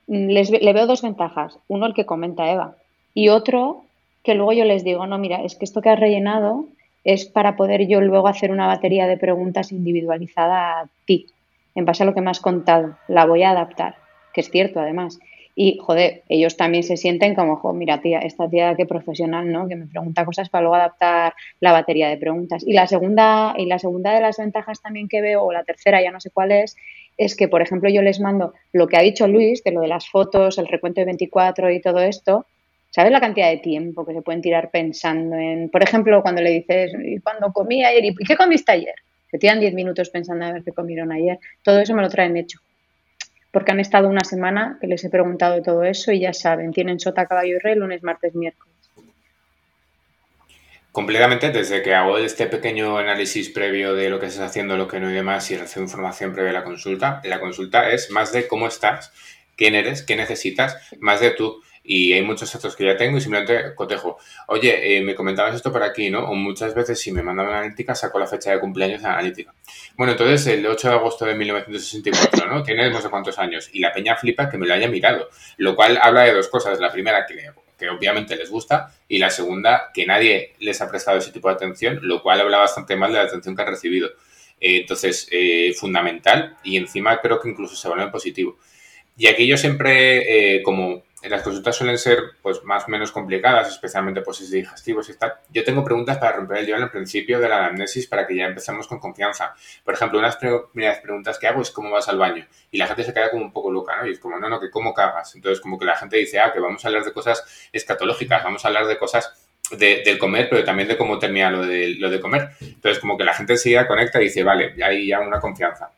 les, le veo dos ventajas. Uno, el que comenta Eva, y otro, que luego yo les digo, no, mira, es que esto que has rellenado es para poder yo luego hacer una batería de preguntas individualizada a ti, en base a lo que me has contado. La voy a adaptar, que es cierto además. Y, joder, ellos también se sienten como, mira, tía, esta tía qué profesional, ¿no? Que me pregunta cosas para luego adaptar la batería de preguntas. Y la segunda, y la segunda de las ventajas también que veo, o la tercera, ya no sé cuál es, es que, por ejemplo, yo les mando lo que ha dicho Luis, de lo de las fotos, el recuento de 24 y todo esto, ¿Sabes la cantidad de tiempo que se pueden tirar pensando en, por ejemplo, cuando le dices, ¿y cuando comí ayer? ¿Y qué comiste ayer? se tiran 10 minutos pensando a ver qué comieron ayer. Todo eso me lo traen hecho. Porque han estado una semana que les he preguntado todo eso y ya saben, tienen sota, caballo y rey lunes, martes, miércoles. Completamente, desde que hago este pequeño análisis previo de lo que estás haciendo, lo que no y demás, y recibo información previa a la consulta, la consulta es más de cómo estás, quién eres, qué necesitas, más de tú y hay muchos datos que ya tengo y simplemente cotejo. Oye, eh, me comentabas esto por aquí, ¿no? O muchas veces si me mandan una analítica saco la fecha de cumpleaños de analítica. Bueno, entonces el 8 de agosto de 1964, ¿no? Tiene no sé cuántos años y la peña flipa que me lo haya mirado, lo cual habla de dos cosas. La primera, que, obviamente les gusta y la segunda, que nadie les ha prestado ese tipo de atención, lo cual habla bastante mal de la atención que han recibido. Eh, entonces, eh, fundamental y encima creo que incluso se en positivo. Y aquí yo siempre, como las consultas suelen ser pues más o menos complicadas, especialmente pues digestivos y tal. Yo tengo preguntas para romper el hielo en el principio de la anamnesis para que ya empecemos con confianza. Por ejemplo, unas primeras preguntas que hago es cómo vas al baño y la gente se queda como un poco loca, ¿no? Y es como, no, no, que cómo cagas. Entonces como que la gente dice, ah, que vamos a hablar de cosas escatológicas, vamos a hablar de cosas de, del comer, pero también de cómo termina lo de, lo de comer. Entonces como que la gente enseguida conecta y dice, vale, ya hay ya una confianza.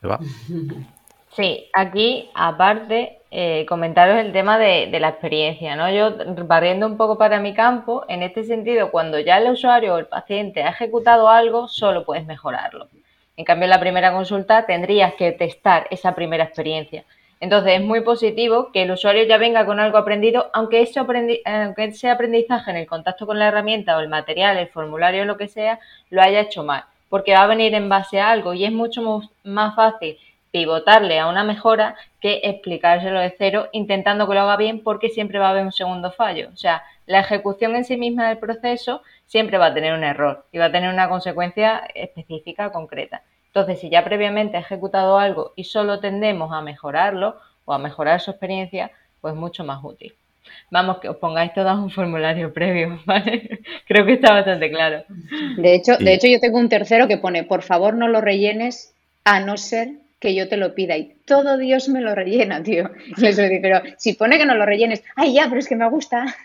¿Se va? Sí, aquí aparte eh, comentaros el tema de, la experiencia, ¿no? Yo barriendo un poco para mi campo, en este sentido, cuando ya el usuario o el paciente ha ejecutado algo, solo puedes mejorarlo. En cambio, en la primera consulta tendrías que testar esa primera experiencia. Entonces, es muy positivo que el usuario ya venga con algo aprendido, aunque ese, aunque ese aprendizaje en el contacto con la herramienta o el material, el formulario o lo que sea, lo haya hecho mal, porque va a venir en base a algo y es mucho más fácil pivotarle a una mejora que explicárselo de cero intentando que lo haga bien porque siempre va a haber un segundo fallo. O sea, la ejecución en sí misma del proceso siempre va a tener un error y va a tener una consecuencia específica, concreta. Entonces, si ya previamente ha ejecutado algo y solo tendemos a mejorarlo o a mejorar su experiencia, pues mucho más útil. Vamos, que os pongáis todas un formulario previo, ¿vale? Creo que está bastante claro. De hecho, de hecho, yo tengo un tercero que pone, por favor no lo rellenes a no ser que yo te lo pida y todo Dios me lo rellena, tío. Les digo, pero si pone que no lo rellenes, ay, ya, pero es que me gusta.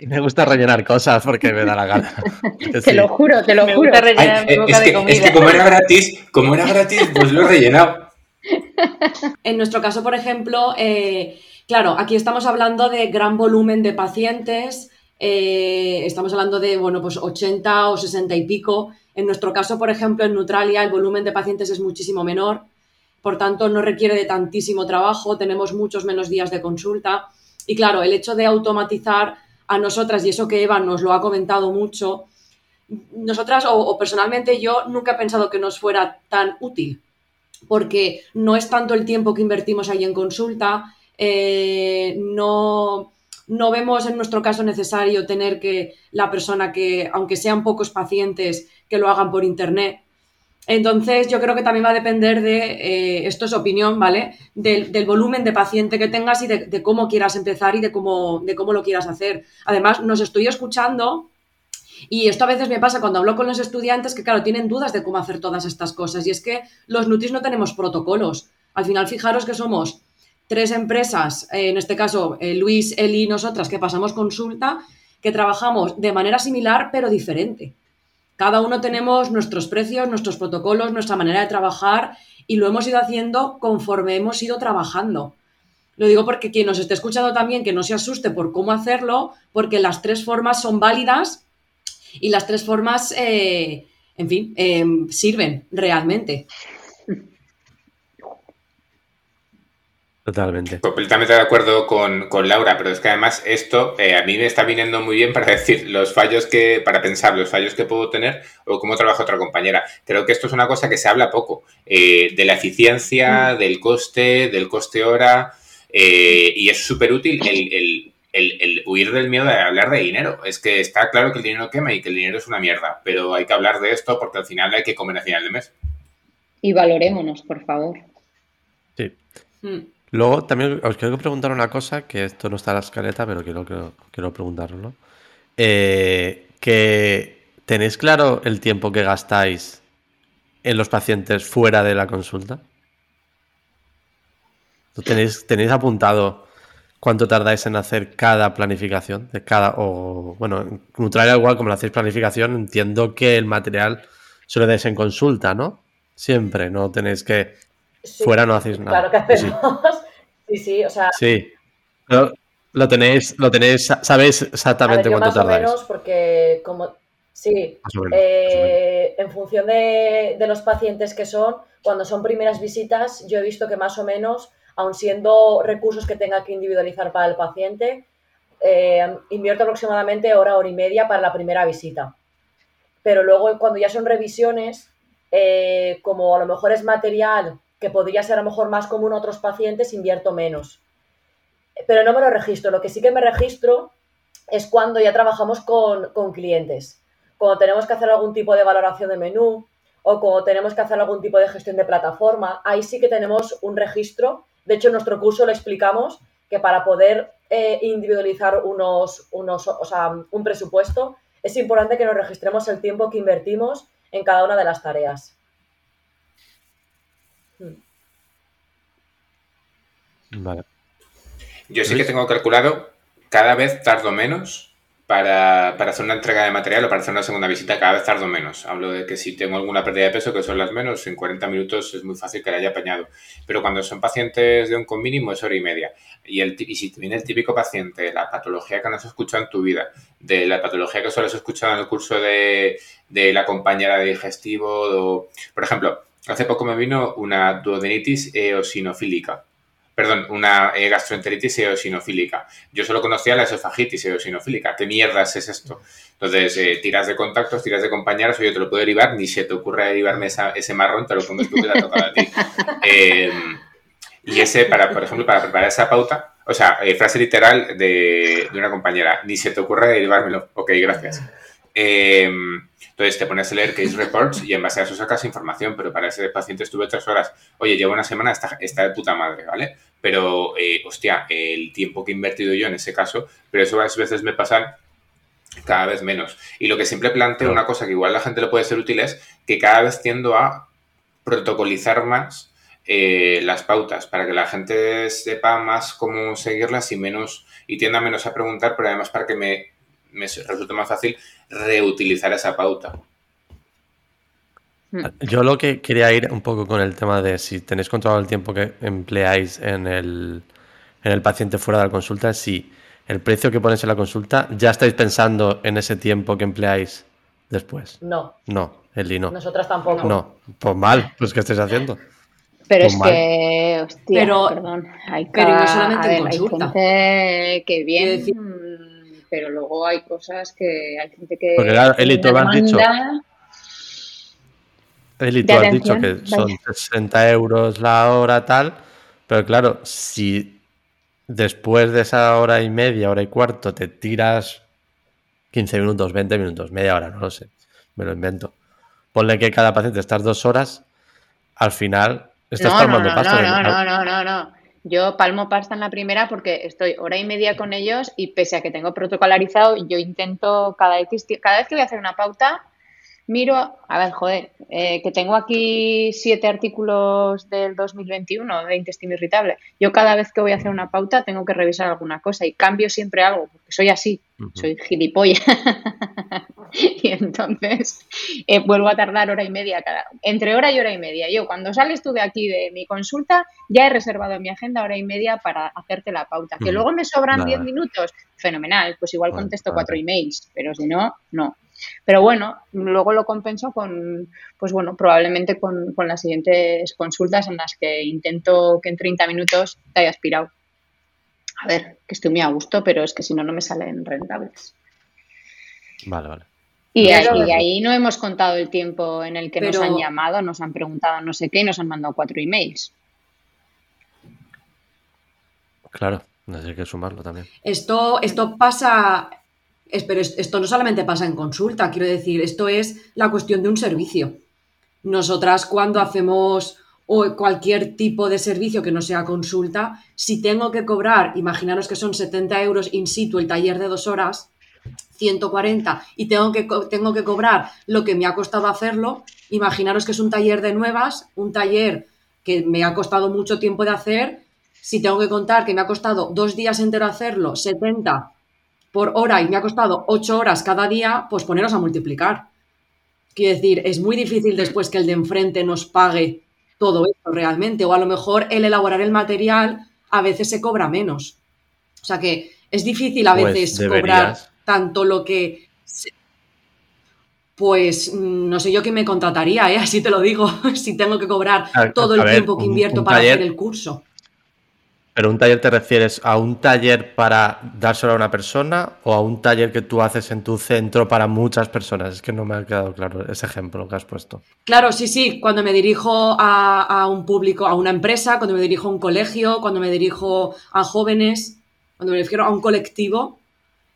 Y me gusta rellenar cosas porque me da la gana. Te lo juro, te lo juro. es, que, es que como era gratis, como era gratis, pues lo he rellenado. En nuestro caso, por ejemplo, eh, claro, aquí estamos hablando de gran volumen de pacientes, eh, estamos hablando de, bueno, pues 80 o 60 y pico, en nuestro caso, por ejemplo, en Neutralia el volumen de pacientes es muchísimo menor, por tanto no requiere de tantísimo trabajo, tenemos muchos menos días de consulta. Y claro, el hecho de automatizar a nosotras, y eso que Eva nos lo ha comentado mucho, nosotras o, personalmente yo nunca he pensado que nos fuera tan útil, porque no es tanto el tiempo que invertimos ahí en consulta, eh, no, no vemos en nuestro caso necesario tener que la persona que, aunque sean pocos pacientes, que lo hagan por internet. Entonces, yo creo que también va a depender de, eh, esto es opinión, ¿vale? Del, volumen de paciente que tengas y de, cómo quieras empezar y de cómo, de cómo lo quieras hacer. Además, nos estoy escuchando y esto a veces me pasa cuando hablo con los estudiantes que, claro, tienen dudas de cómo hacer todas estas cosas. Y es que los Nutris no tenemos protocolos. Al final, fijaros que somos tres empresas, eh, en este caso eh, Luis, Eli y nosotras, que pasamos consulta, que trabajamos de manera similar pero diferente. Cada uno tenemos nuestros precios, nuestros protocolos, nuestra manera de trabajar y lo hemos ido haciendo conforme hemos ido trabajando. Lo digo porque quien nos esté escuchando también que no se asuste por cómo hacerlo, porque las tres formas son válidas y las tres formas, eh, en fin, sirven realmente. Totalmente. Completamente de acuerdo con, Laura, pero es que además esto eh, a mí me está viniendo muy bien para decir los fallos que, para pensar los fallos que puedo tener o cómo trabaja otra compañera. Creo que esto es una cosa que se habla poco, eh, de la eficiencia, mm. del coste, del coste hora, eh, y es súper útil el, el, huir del miedo de hablar de dinero. Es que está claro que el dinero quema y que el dinero es una mierda, pero hay que hablar de esto porque al final hay que comer a final de mes. Y valorémonos, por favor. Sí. Mm. Luego también os quiero preguntar una cosa, que esto no está en la escaleta, pero quiero, quiero, quiero preguntarlo. Eh, que tenéis claro el tiempo que gastáis en los pacientes fuera de la consulta. ¿Tenéis, tenéis apuntado cuánto tardáis en hacer cada planificación de cada o bueno, en Nutralia igual como lo hacéis planificación, entiendo que el material se lo dais en consulta, ¿no? Siempre, no tenéis que Sí, fuera no hacéis nada. Claro que hacemos. Sí, sí, o sea, Sí. Lo, lo tenéis, lo tenéis, sabéis ver, exactamente cuánto más o tardáis. menos porque como... Sí, Más o menos, más o menos. Eh, en función de, de los pacientes que son, cuando son primeras visitas, yo he visto que más o menos, aun siendo recursos que tenga que individualizar para el paciente, eh, invierto aproximadamente hora, hora y media para la primera visita. Pero luego cuando ya son revisiones, eh, como a lo mejor es material que podría ser a lo mejor más común a otros pacientes, invierto menos. Pero no me lo registro. Lo que sí que me registro es cuando ya trabajamos con, con clientes cuando tenemos que hacer algún tipo de valoración de menú o cuando tenemos que hacer algún tipo de gestión de plataforma, ahí sí que tenemos un registro. De hecho, en nuestro curso lo explicamos que para poder eh, individualizar unos, unos, o sea, un presupuesto, es importante que nos registremos el tiempo que invertimos en cada una de las tareas. Vale. Yo sí que tengo calculado, cada vez tardo menos para, para hacer una entrega de material o para hacer una segunda visita, cada vez tardo menos. Hablo de que si tengo alguna pérdida de peso, que son las menos, en 40 minutos es muy fácil que la haya apañado. Pero cuando son pacientes de un con mínimo es hora y media. Y, el, y si viene el típico paciente, la patología que no has escuchado en tu vida, de la patología que solo has escuchado en el curso de, de la compañera de digestivo, o, por ejemplo, hace poco me vino una duodenitis eosinofílica. Perdón, una eh, gastroenteritis eosinofílica. Yo solo conocía la esofagitis eosinofílica. ¿Qué mierdas es esto? Entonces, eh, tiras de contactos, tiras de compañeros, oye, te lo puedo derivar, ni se te ocurre derivarme esa- ese marrón, te lo comes tú que te ha tocado a ti. Eh, y ese, para, por ejemplo, para preparar esa pauta, o sea, eh, frase literal de, de una compañera, ni se te ocurre derivármelo. Ok, gracias. Eh, entonces te pones a leer case reports y en base a eso sacas información, pero para ese paciente estuve tres horas. Oye, llevo una semana, está, está de puta madre, ¿vale? Pero, eh, hostia, el tiempo que he invertido yo en ese caso, pero eso a veces me pasa cada vez menos. Y lo que siempre planteo, una cosa que igual a la gente le puede ser útil es que cada vez tiendo a protocolizar más eh, las pautas para que la gente sepa más cómo seguirlas y menos y tienda menos a preguntar, pero además para que me, me resulte más fácil reutilizar esa pauta. Yo lo que quería ir un poco con el tema de si tenéis controlado el tiempo que empleáis en el, en el paciente fuera de la consulta, si el precio que ponéis en la consulta, ya estáis pensando en ese tiempo que empleáis después. No, No, Eli, no. nosotras tampoco. No, pues mal, pues ¿qué estáis haciendo? Pero Pues es mal. que, hostia, Pero- perdón, hay pero no solamente a en ver, hay consulta. gente que bien, mm, pero luego hay cosas que hay gente que Porque claro, Eli, tú tiene me has dicho-. Eli, De tú has dicho que son vaya. 60 euros la hora, tal, pero claro, si después de esa hora y media, hora y cuarto, te tiras 15 minutos, 20 minutos, media hora, no lo sé, me lo invento. Ponle que cada paciente estás dos horas, al final estás No, no, palmando no, pasta. no, de- no, no, no, no, no. Yo palmo pasta en la primera porque estoy hora y media con ellos y pese a que tengo protocolarizado, yo intento cada cada vez que voy a hacer una pauta, miro, a ver, joder, eh, que tengo aquí siete artículos del 2021 de intestino irritable. Yo cada vez que voy a hacer una pauta tengo que revisar alguna cosa y cambio siempre algo porque soy así, soy gilipollas. y entonces eh, vuelvo a tardar hora y media cada, entre hora y hora y media. Yo cuando sales tú de aquí de mi consulta ya he reservado en mi agenda hora y media para hacerte la pauta. Que luego me sobran Vale, 10 vale. minutos, fenomenal, pues igual Vale, contesto vale. cuatro emails, pero si no, no. Pero bueno, luego lo compenso con, pues bueno, probablemente con, con las siguientes consultas en las que intento que en 30 minutos te hayas pirado. A ver, que estoy muy a gusto, pero es que si no, no me salen rentables. Vale, vale. Y, ahí, y ahí no hemos contado el tiempo en el que nos han llamado, nos han preguntado no sé qué y nos han mandado cuatro emails. Claro, no sé, hay que sumarlo también. Esto, esto pasa, pero es- esto no solamente pasa en consulta, quiero decir, esto es la cuestión de un servicio. Nosotras cuando hacemos o cualquier tipo de servicio que no sea consulta, si tengo que cobrar, imaginaros que son 70 euros in situ el taller de dos horas, 140 y tengo que, tengo que cobrar lo que me ha costado hacerlo, imaginaros que es un taller de nuevas, un taller que me ha costado mucho tiempo de hacer, si tengo que contar que me ha costado dos días entero hacerlo, 70 por hora y me ha costado 8 horas cada día, pues poneros a multiplicar. Quiero decir, es muy difícil después que el de enfrente nos pague todo esto realmente, o a lo mejor el elaborar el material a veces se cobra menos. O sea que es difícil a Pues veces cobrar tanto lo que... se- Pues mm, no sé yo quién me contrataría, ¿eh? así te lo digo, si tengo que cobrar A- todo el ver, tiempo que un- invierto un para taller- hacer el curso. ¿Pero un taller te refieres a un taller para dárselo a una persona o a un taller que tú haces en tu centro para muchas personas? Es que no me ha quedado claro ese ejemplo que has puesto. Claro, sí, sí, cuando me dirijo a, un público, a una empresa, cuando me dirijo a un colegio, cuando me dirijo a jóvenes, cuando me refiero a un colectivo,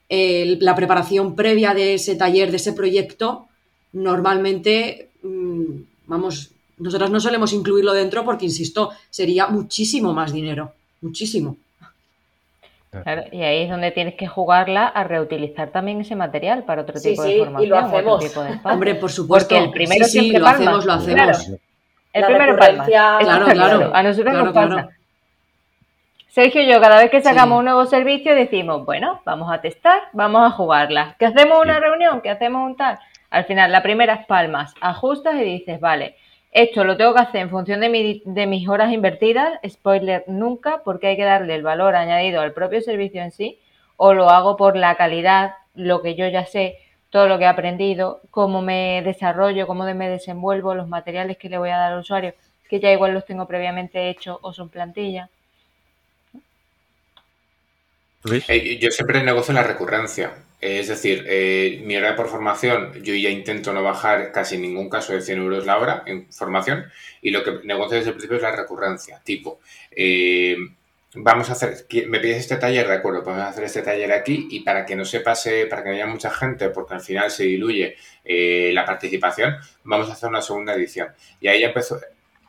la preparación previa de ese taller, de ese proyecto, normalmente, mm, vamos, nosotros no solemos incluirlo dentro porque, insisto, sería muchísimo más dinero, muchísimo. Claro, y ahí es donde tienes que jugarla a reutilizar también ese material para otro Sí, tipo sí, de y lo formación, o otro hacemos. tipo de espacio. Hombre, por supuesto. Porque el primero sí, sí, siempre lo palma. hacemos, lo hacemos. Claro. El La primero palma. Claro, claro. A nosotros Claro, nos pasa. claro. Sergio y yo, cada vez que sacamos Sí. un nuevo servicio, decimos, bueno, vamos a testar, vamos a jugarla. ¿Que hacemos una Sí. reunión? ¿Que hacemos un tal? Al final, la primera es palmas, ajustas y dices, vale, esto lo tengo que hacer en función de, mi- de mis horas invertidas, spoiler nunca, porque hay que darle el valor añadido al propio servicio en sí, o lo hago por la calidad, lo que yo ya sé, todo lo que he aprendido, cómo me desarrollo, cómo me desenvuelvo, los materiales que le voy a dar al usuario, que ya igual los tengo previamente hechos o son plantilla. Eh, yo siempre negocio la recurrencia. Eh, es decir, eh, mi hora por formación, yo ya intento no bajar casi en ningún caso de 100 euros la hora en formación y lo que negocio desde el principio es la recurrencia. Tipo, vamos a hacer, me pides este taller, de acuerdo, pues vamos a hacer este taller aquí y para que no se pase, para que no haya mucha gente, porque al final se diluye la participación, vamos a hacer una segunda edición. Y ahí ya empezó,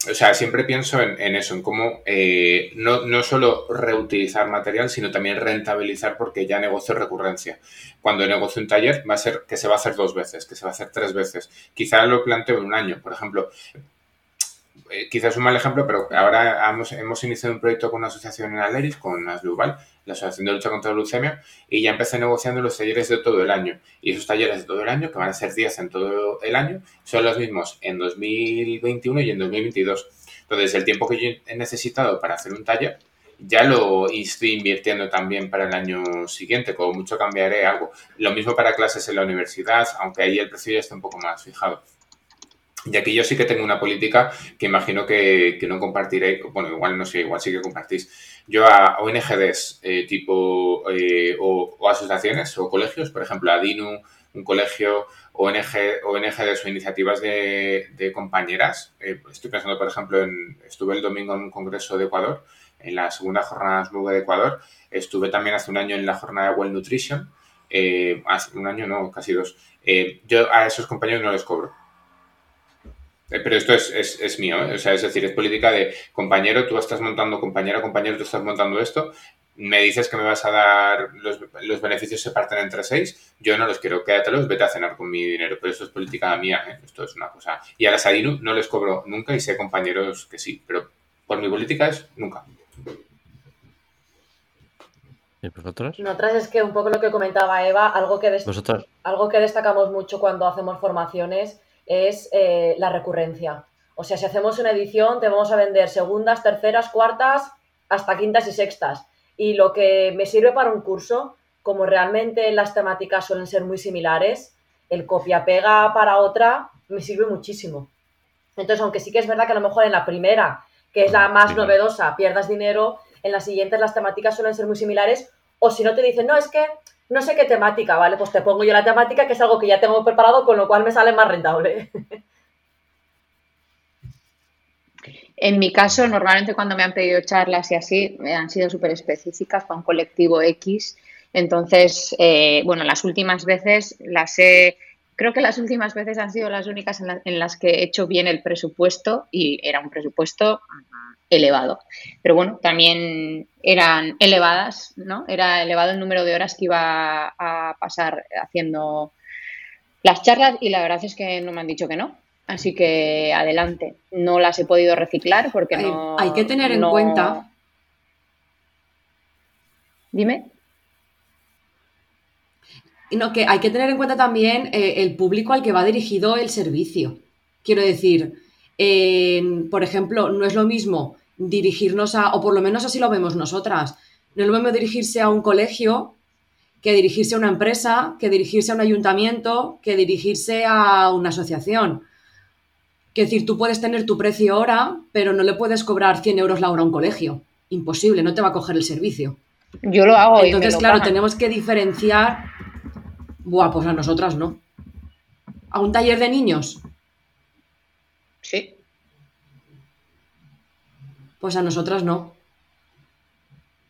o sea, siempre pienso en, eso, en cómo eh, no, no solo reutilizar material, sino también rentabilizar porque ya negocio recurrencia. Cuando negocio un taller va a ser que se va a hacer dos veces, que se va a hacer tres veces. Quizá lo planteo en un año, por ejemplo. eh, quizás un mal ejemplo, pero ahora hemos, hemos iniciado un proyecto con una asociación en Aleris, con Asluval, la Asociación de Lucha contra la Leucemia, y ya empecé negociando los talleres de todo el año. Y esos talleres de todo el año, que van a ser 10 en todo el año, son los mismos en 2021 y en 2022. Entonces, el tiempo que yo he necesitado para hacer un taller, ya lo estoy invirtiendo también para el año siguiente, como mucho cambiaré algo. Lo mismo para clases en la universidad, aunque ahí el precio ya está un poco más fijado. Y aquí yo sí que tengo una política que imagino que, que no compartiré, bueno, igual no sé, igual sí que compartís. Yo a ONGDs eh, tipo eh, o, asociaciones o colegios, por ejemplo, a DINU, un colegio, ONG, ONGDs o iniciativas de, de compañeras. Eh, estoy pensando, por ejemplo, en, estuve el domingo en un congreso de Ecuador, en la segunda jornada de Ecuador. Estuve también hace un año en la jornada de Well Nutrition. Eh, hace un año, no, casi dos. Eh, yo a esos compañeros no les cobro. Eh, Pero esto es, es, es mío, ¿eh? o sea, es decir, es política de compañero, tú estás montando, compañera, compañero, tú estás montando esto, me dices que me vas a dar, los, los beneficios se parten entre seis, yo no los quiero, quédatelos, vete a cenar con mi dinero, pero esto es política mía, ¿eh? esto es una cosa. Y a la Sadinu no les cobro nunca y sé compañeros que sí, pero por mi política es nunca. ¿Y vosotros? Nosotras es que un poco lo que comentaba Eva, algo que destacamos mucho cuando hacemos formaciones es eh, la recurrencia. O sea, si hacemos una edición, te vamos a vender segundas, terceras, cuartas, hasta quintas y sextas. Y lo que me sirve para un curso, como realmente las temáticas suelen ser muy similares, el copia-pega para otra me sirve muchísimo. Entonces, aunque sí que es verdad que a lo mejor en la primera, que es la más novedosa, pierdas dinero, en las siguientes las temáticas suelen ser muy similares, o si no te dicen, no, es que no sé qué temática, ¿vale? Pues te pongo yo la temática, que es algo que ya tengo preparado, con lo cual me sale más rentable. En mi caso, normalmente cuando me han pedido charlas y así, eh, han sido súper específicas para un colectivo X. Entonces, eh, bueno, las últimas veces las he, creo que las últimas veces han sido las únicas en, la- en las que he hecho bien el presupuesto y era un presupuesto elevado. Pero bueno, también eran elevadas, ¿no? Era elevado el número de horas que iba a pasar haciendo las charlas y la verdad es que no me han dicho que no. Así que adelante. No las he podido reciclar porque Hay- no. hay que tener en cuenta Dime. No, que hay que tener en cuenta también eh, el público al que va dirigido el servicio. Quiero decir, por ejemplo, no es lo mismo dirigirnos a, o por lo menos así lo vemos nosotras, no es lo mismo dirigirse a un colegio que dirigirse a una empresa, que dirigirse a un ayuntamiento, que dirigirse a una asociación. Es decir, tú puedes tener tu precio hora, pero no le puedes cobrar 100 euros la hora a un colegio. Imposible, no te va a coger el servicio. Yo lo hago. Entonces, claro, tenemos que diferenciar. Buah, pues a nosotras no. ¿A un taller de niños? Sí. Pues a nosotras no.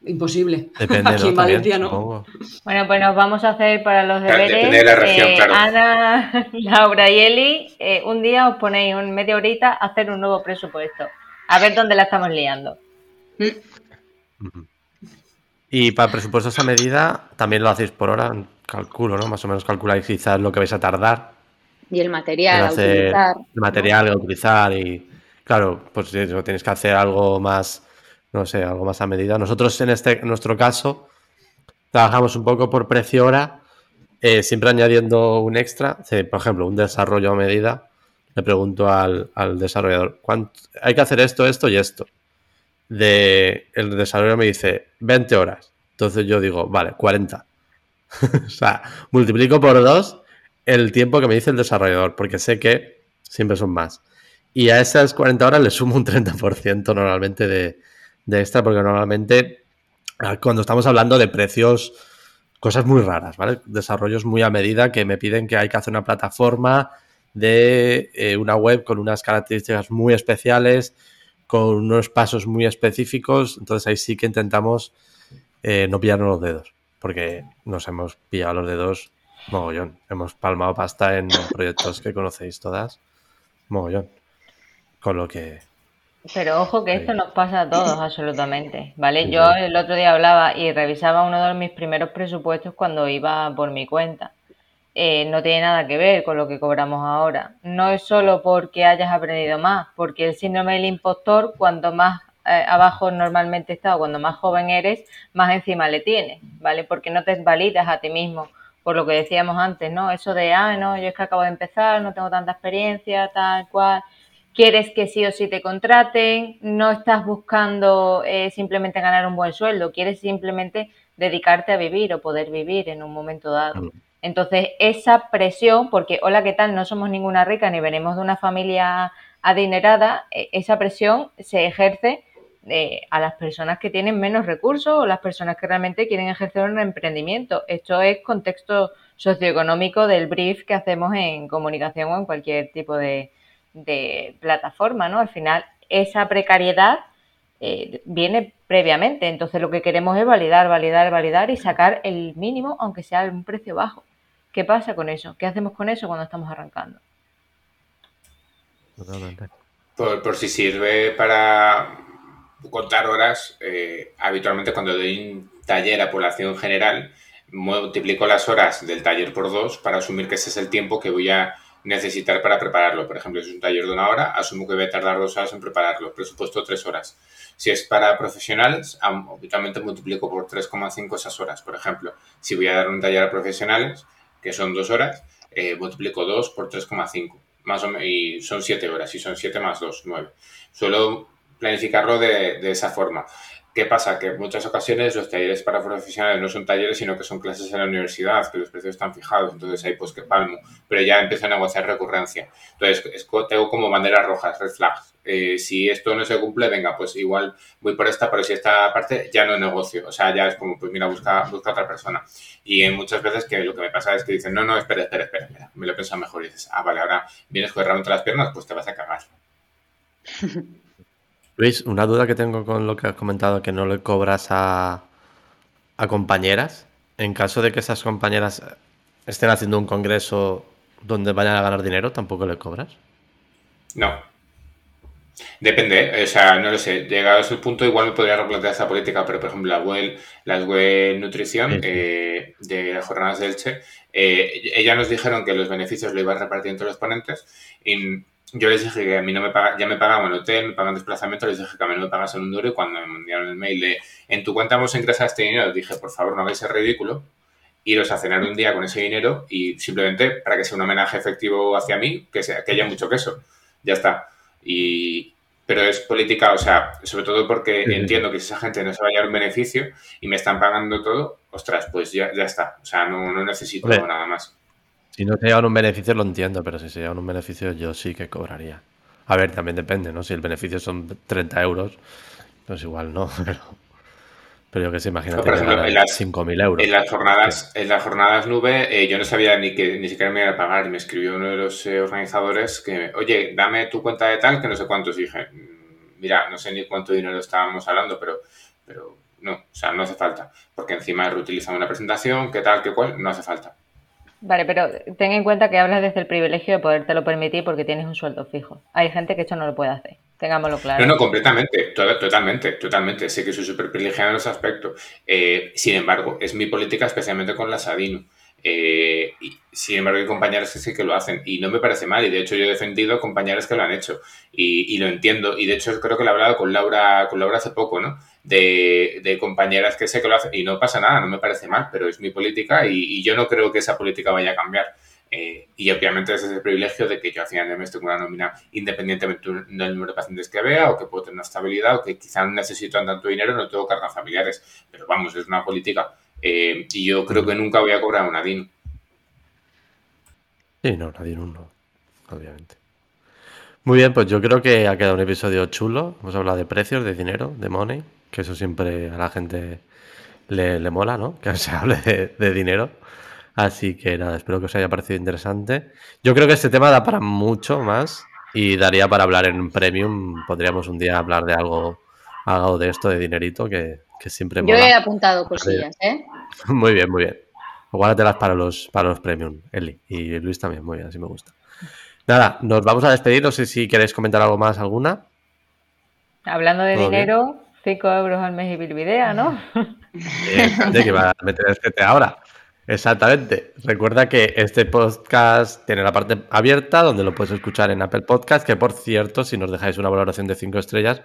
Imposible. Depende, Aquí en Valencia no. Bueno, pues nos vamos a hacer para los deberes. Depende de la región, eh, claro. Ana, Laura y Eli, eh, un día os ponéis un media horita a hacer un nuevo presupuesto. A ver dónde la estamos liando. Y para presupuestos a medida, también lo hacéis por hora, calculo, ¿no? Más o menos calculáis quizás lo que vais a tardar. Y el material a utilizar. El material a utilizar y, claro, pues tenéis que hacer algo más no sé, algo más a medida. Nosotros en, este, nuestro caso trabajamos un poco por precio hora, eh, siempre añadiendo un extra, por ejemplo, un desarrollo a medida. Le pregunto al, desarrollador, hay que hacer esto, esto y esto. De, el desarrollador me dice 20 horas. Entonces yo digo, vale, 40. o sea, multiplico por dos el tiempo que me dice el desarrollador, porque sé que siempre son más. Y a esas 40 horas le sumo un 30% normalmente de, de extra, porque normalmente cuando estamos hablando de precios, cosas muy raras, ¿vale? Desarrollos muy a medida que me piden que hay que hacer una plataforma de eh, una web con unas características muy especiales, con unos pasos muy específicos, entonces ahí sí que intentamos eh, no pillarnos los dedos, porque nos hemos pillado los dedos mogollón. Hemos palmado pasta en proyectos que conocéis todas, mogollón. Con lo que pero ojo que esto nos pasa a todos absolutamente, ¿vale? Yo el otro día hablaba y revisaba uno de mis primeros presupuestos cuando iba por mi cuenta. Eh, no tiene nada que ver con lo que cobramos ahora. No es solo porque hayas aprendido más, porque el síndrome del impostor, cuanto más eh, abajo normalmente está o cuando más joven eres, más encima le tienes, ¿vale? Porque no te validas a ti mismo, por lo que decíamos antes, ¿no? Eso de, ah, no, yo es que acabo de empezar, no tengo tanta experiencia, tal cual quieres que sí o sí te contraten, no estás buscando eh, simplemente ganar un buen sueldo, quieres simplemente dedicarte a vivir o poder vivir en un momento dado. Entonces, esa presión, porque hola, ¿qué tal? No somos ninguna rica ni venimos de una familia adinerada, e, esa presión se ejerce eh, a las personas que tienen menos recursos o las personas que realmente quieren ejercer un emprendimiento. Esto es contexto socioeconómico del brief que hacemos en comunicación o en cualquier tipo de, de plataforma, ¿no? Al final, esa precariedad eh, viene previamente. Entonces, lo que queremos es validar, validar, validar y sacar el mínimo, aunque sea un precio bajo. ¿Qué pasa con eso? ¿Qué hacemos con eso cuando estamos arrancando? Por, si sirve para contar horas, eh, habitualmente cuando doy un taller a población general, multiplico las horas del taller por dos para asumir que ese es el tiempo que voy a necesitar para prepararlo. Por ejemplo, si es un taller de una hora, asumo que voy a tardar dos horas en prepararlo. Presupuesto tres horas. Si es para profesionales, habitualmente multiplico por 3,5 esas horas. Por ejemplo, si voy a dar un taller a profesionales, que son dos horas, eh, multiplico 2 por 3,5. Más o menos, y son siete horas. Y son 7 más 2, 9. Suelo planificarlo de, esa forma. ¿Qué pasa? Que en muchas ocasiones los talleres para profesionales no son talleres, sino que son clases en la universidad, que los precios están fijados, entonces ahí pues que palmo, pero ya empiezo a negociar recurrencia. Entonces, tengo como banderas rojas, red flags. Eh, si esto no se cumple, venga, pues igual voy por esta, pero si esta parte ya no negocio. O sea, ya es como, pues mira, busca, busca otra persona. Y en muchas veces que lo que me pasa es que dicen, no, no, espera, espera, espera, espera. me lo pienso mejor y dices, ah, vale, ahora vienes con las piernas, pues te vas a cagar. Luis, una duda que tengo con lo que has comentado, que no le cobras a, compañeras. En caso de que esas compañeras estén haciendo un congreso donde vayan a ganar dinero, ¿tampoco le cobras? No. Depende, o sea, no lo sé. Llegado a ese punto, igual me podría replantear esa política, pero por ejemplo, la web, la web nutrición eh, de las jornadas de Elche, eh, ellas nos dijeron que los beneficios lo iban a repartir entre los ponentes y yo les dije que a mí no me paga, ya me pagaban hotel, me pagan desplazamiento, les dije que a mí no me pagasen un duro y cuando me enviaron el mail de en tu cuenta hemos ingresado este dinero, dije, por favor, no hagáis el ridículo, iros a cenar un día con ese dinero y simplemente para que sea un homenaje efectivo hacia mí, que, sea, que haya mucho queso. Ya está. Y, pero es política, o sea, sobre todo porque entiendo que si esa gente no se va a llevar un beneficio y me están pagando todo, ostras, pues ya, ya está. O sea, no, no necesito nada más. Si no se llevan un beneficio lo entiendo, pero si se llevan un beneficio yo sí que cobraría. A ver, también depende, ¿no? Si el beneficio son 30 euros, pues igual no, pero, pero yo que sé, imagínate que en las 5.000 euros. En las jornadas, en las jornadas nube eh, yo no sabía ni que ni siquiera me iba a pagar y me escribió uno de los eh, organizadores que, oye, dame tu cuenta de tal, que no sé cuántos. dije, mm, mira, no sé ni cuánto dinero estábamos hablando, pero, pero no, o sea, no hace falta. Porque encima reutilizando una presentación, qué tal, qué cual, no hace falta. Vale, pero ten en cuenta que hablas desde el privilegio de podértelo permitir porque tienes un sueldo fijo. Hay gente que esto no lo puede hacer. Tengámoslo claro. No, no, completamente, totalmente, totalmente. Sé que soy súper privilegiado en ese aspecto. Eh, sin embargo, es mi política, especialmente con la Sadino. Eh, y, sin embargo, hay compañeros que sí que lo hacen y no me parece mal. Y de hecho, yo he defendido compañeros que lo han hecho y, lo entiendo. Y de hecho, creo que lo he hablado con Laura, con Laura hace poco, ¿no? De, compañeras que sé que lo hacen y no pasa nada, no me parece mal, pero es mi política y, yo no creo que esa política vaya a cambiar. Eh, y obviamente ese es el privilegio de que yo al final de mes tengo una nómina independientemente del número de pacientes que vea o que puedo tener una estabilidad o que quizá no necesito tanto dinero, no tengo cargas familiares. Pero vamos, es una política eh, y yo creo que nunca voy a cobrar una DIN. Sí, no, una DIN no, obviamente. Muy bien, pues yo creo que ha quedado un episodio chulo. Hemos hablado de precios, de dinero, de money, que eso siempre a la gente le, mola, ¿no? Que se hable de, dinero. Así que nada, espero que os haya parecido interesante. Yo creo que este tema da para mucho más y daría para hablar en Premium. Podríamos un día hablar de algo, algo de esto, de dinerito, que, que siempre Yo he apuntado cosillas, ¿eh? Muy bien, muy bien. Guárdatelas para los, para los premium, Eli. Y Luis también, muy bien, así me gusta. Nada, nos vamos a despedir. No sé si queréis comentar algo más, alguna. Hablando de dinero, 5 euros al mes y Bilvidea, ¿no? de que va a meter el ahora. Exactamente. Recuerda que este podcast tiene la parte abierta donde lo puedes escuchar en Apple Podcast, que por cierto, si nos dejáis una valoración de 5 estrellas,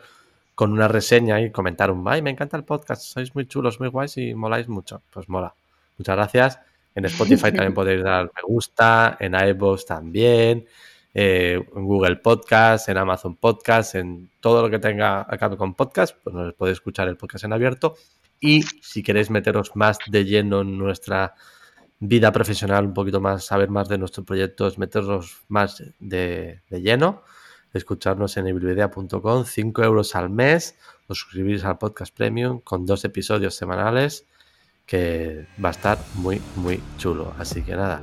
con una reseña y comentar un, ay, me encanta el podcast, sois muy chulos, muy guays y moláis mucho. Pues mola. Muchas gracias. En Spotify también podéis dar me gusta, en iVoox también, eh, en Google Podcast, en Amazon Podcast, en todo lo que tenga acá con podcast, pues nos podéis escuchar el podcast en abierto. Y si queréis meteros más de lleno en nuestra vida profesional, un poquito más, saber más de nuestros proyectos, meteros más de, lleno, escucharnos en evilvidea.com, 5 euros al mes, o suscribirse al podcast premium con dos episodios semanales que va a estar muy, muy chulo. Así que nada,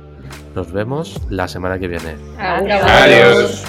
nos vemos la semana que viene. Adiós.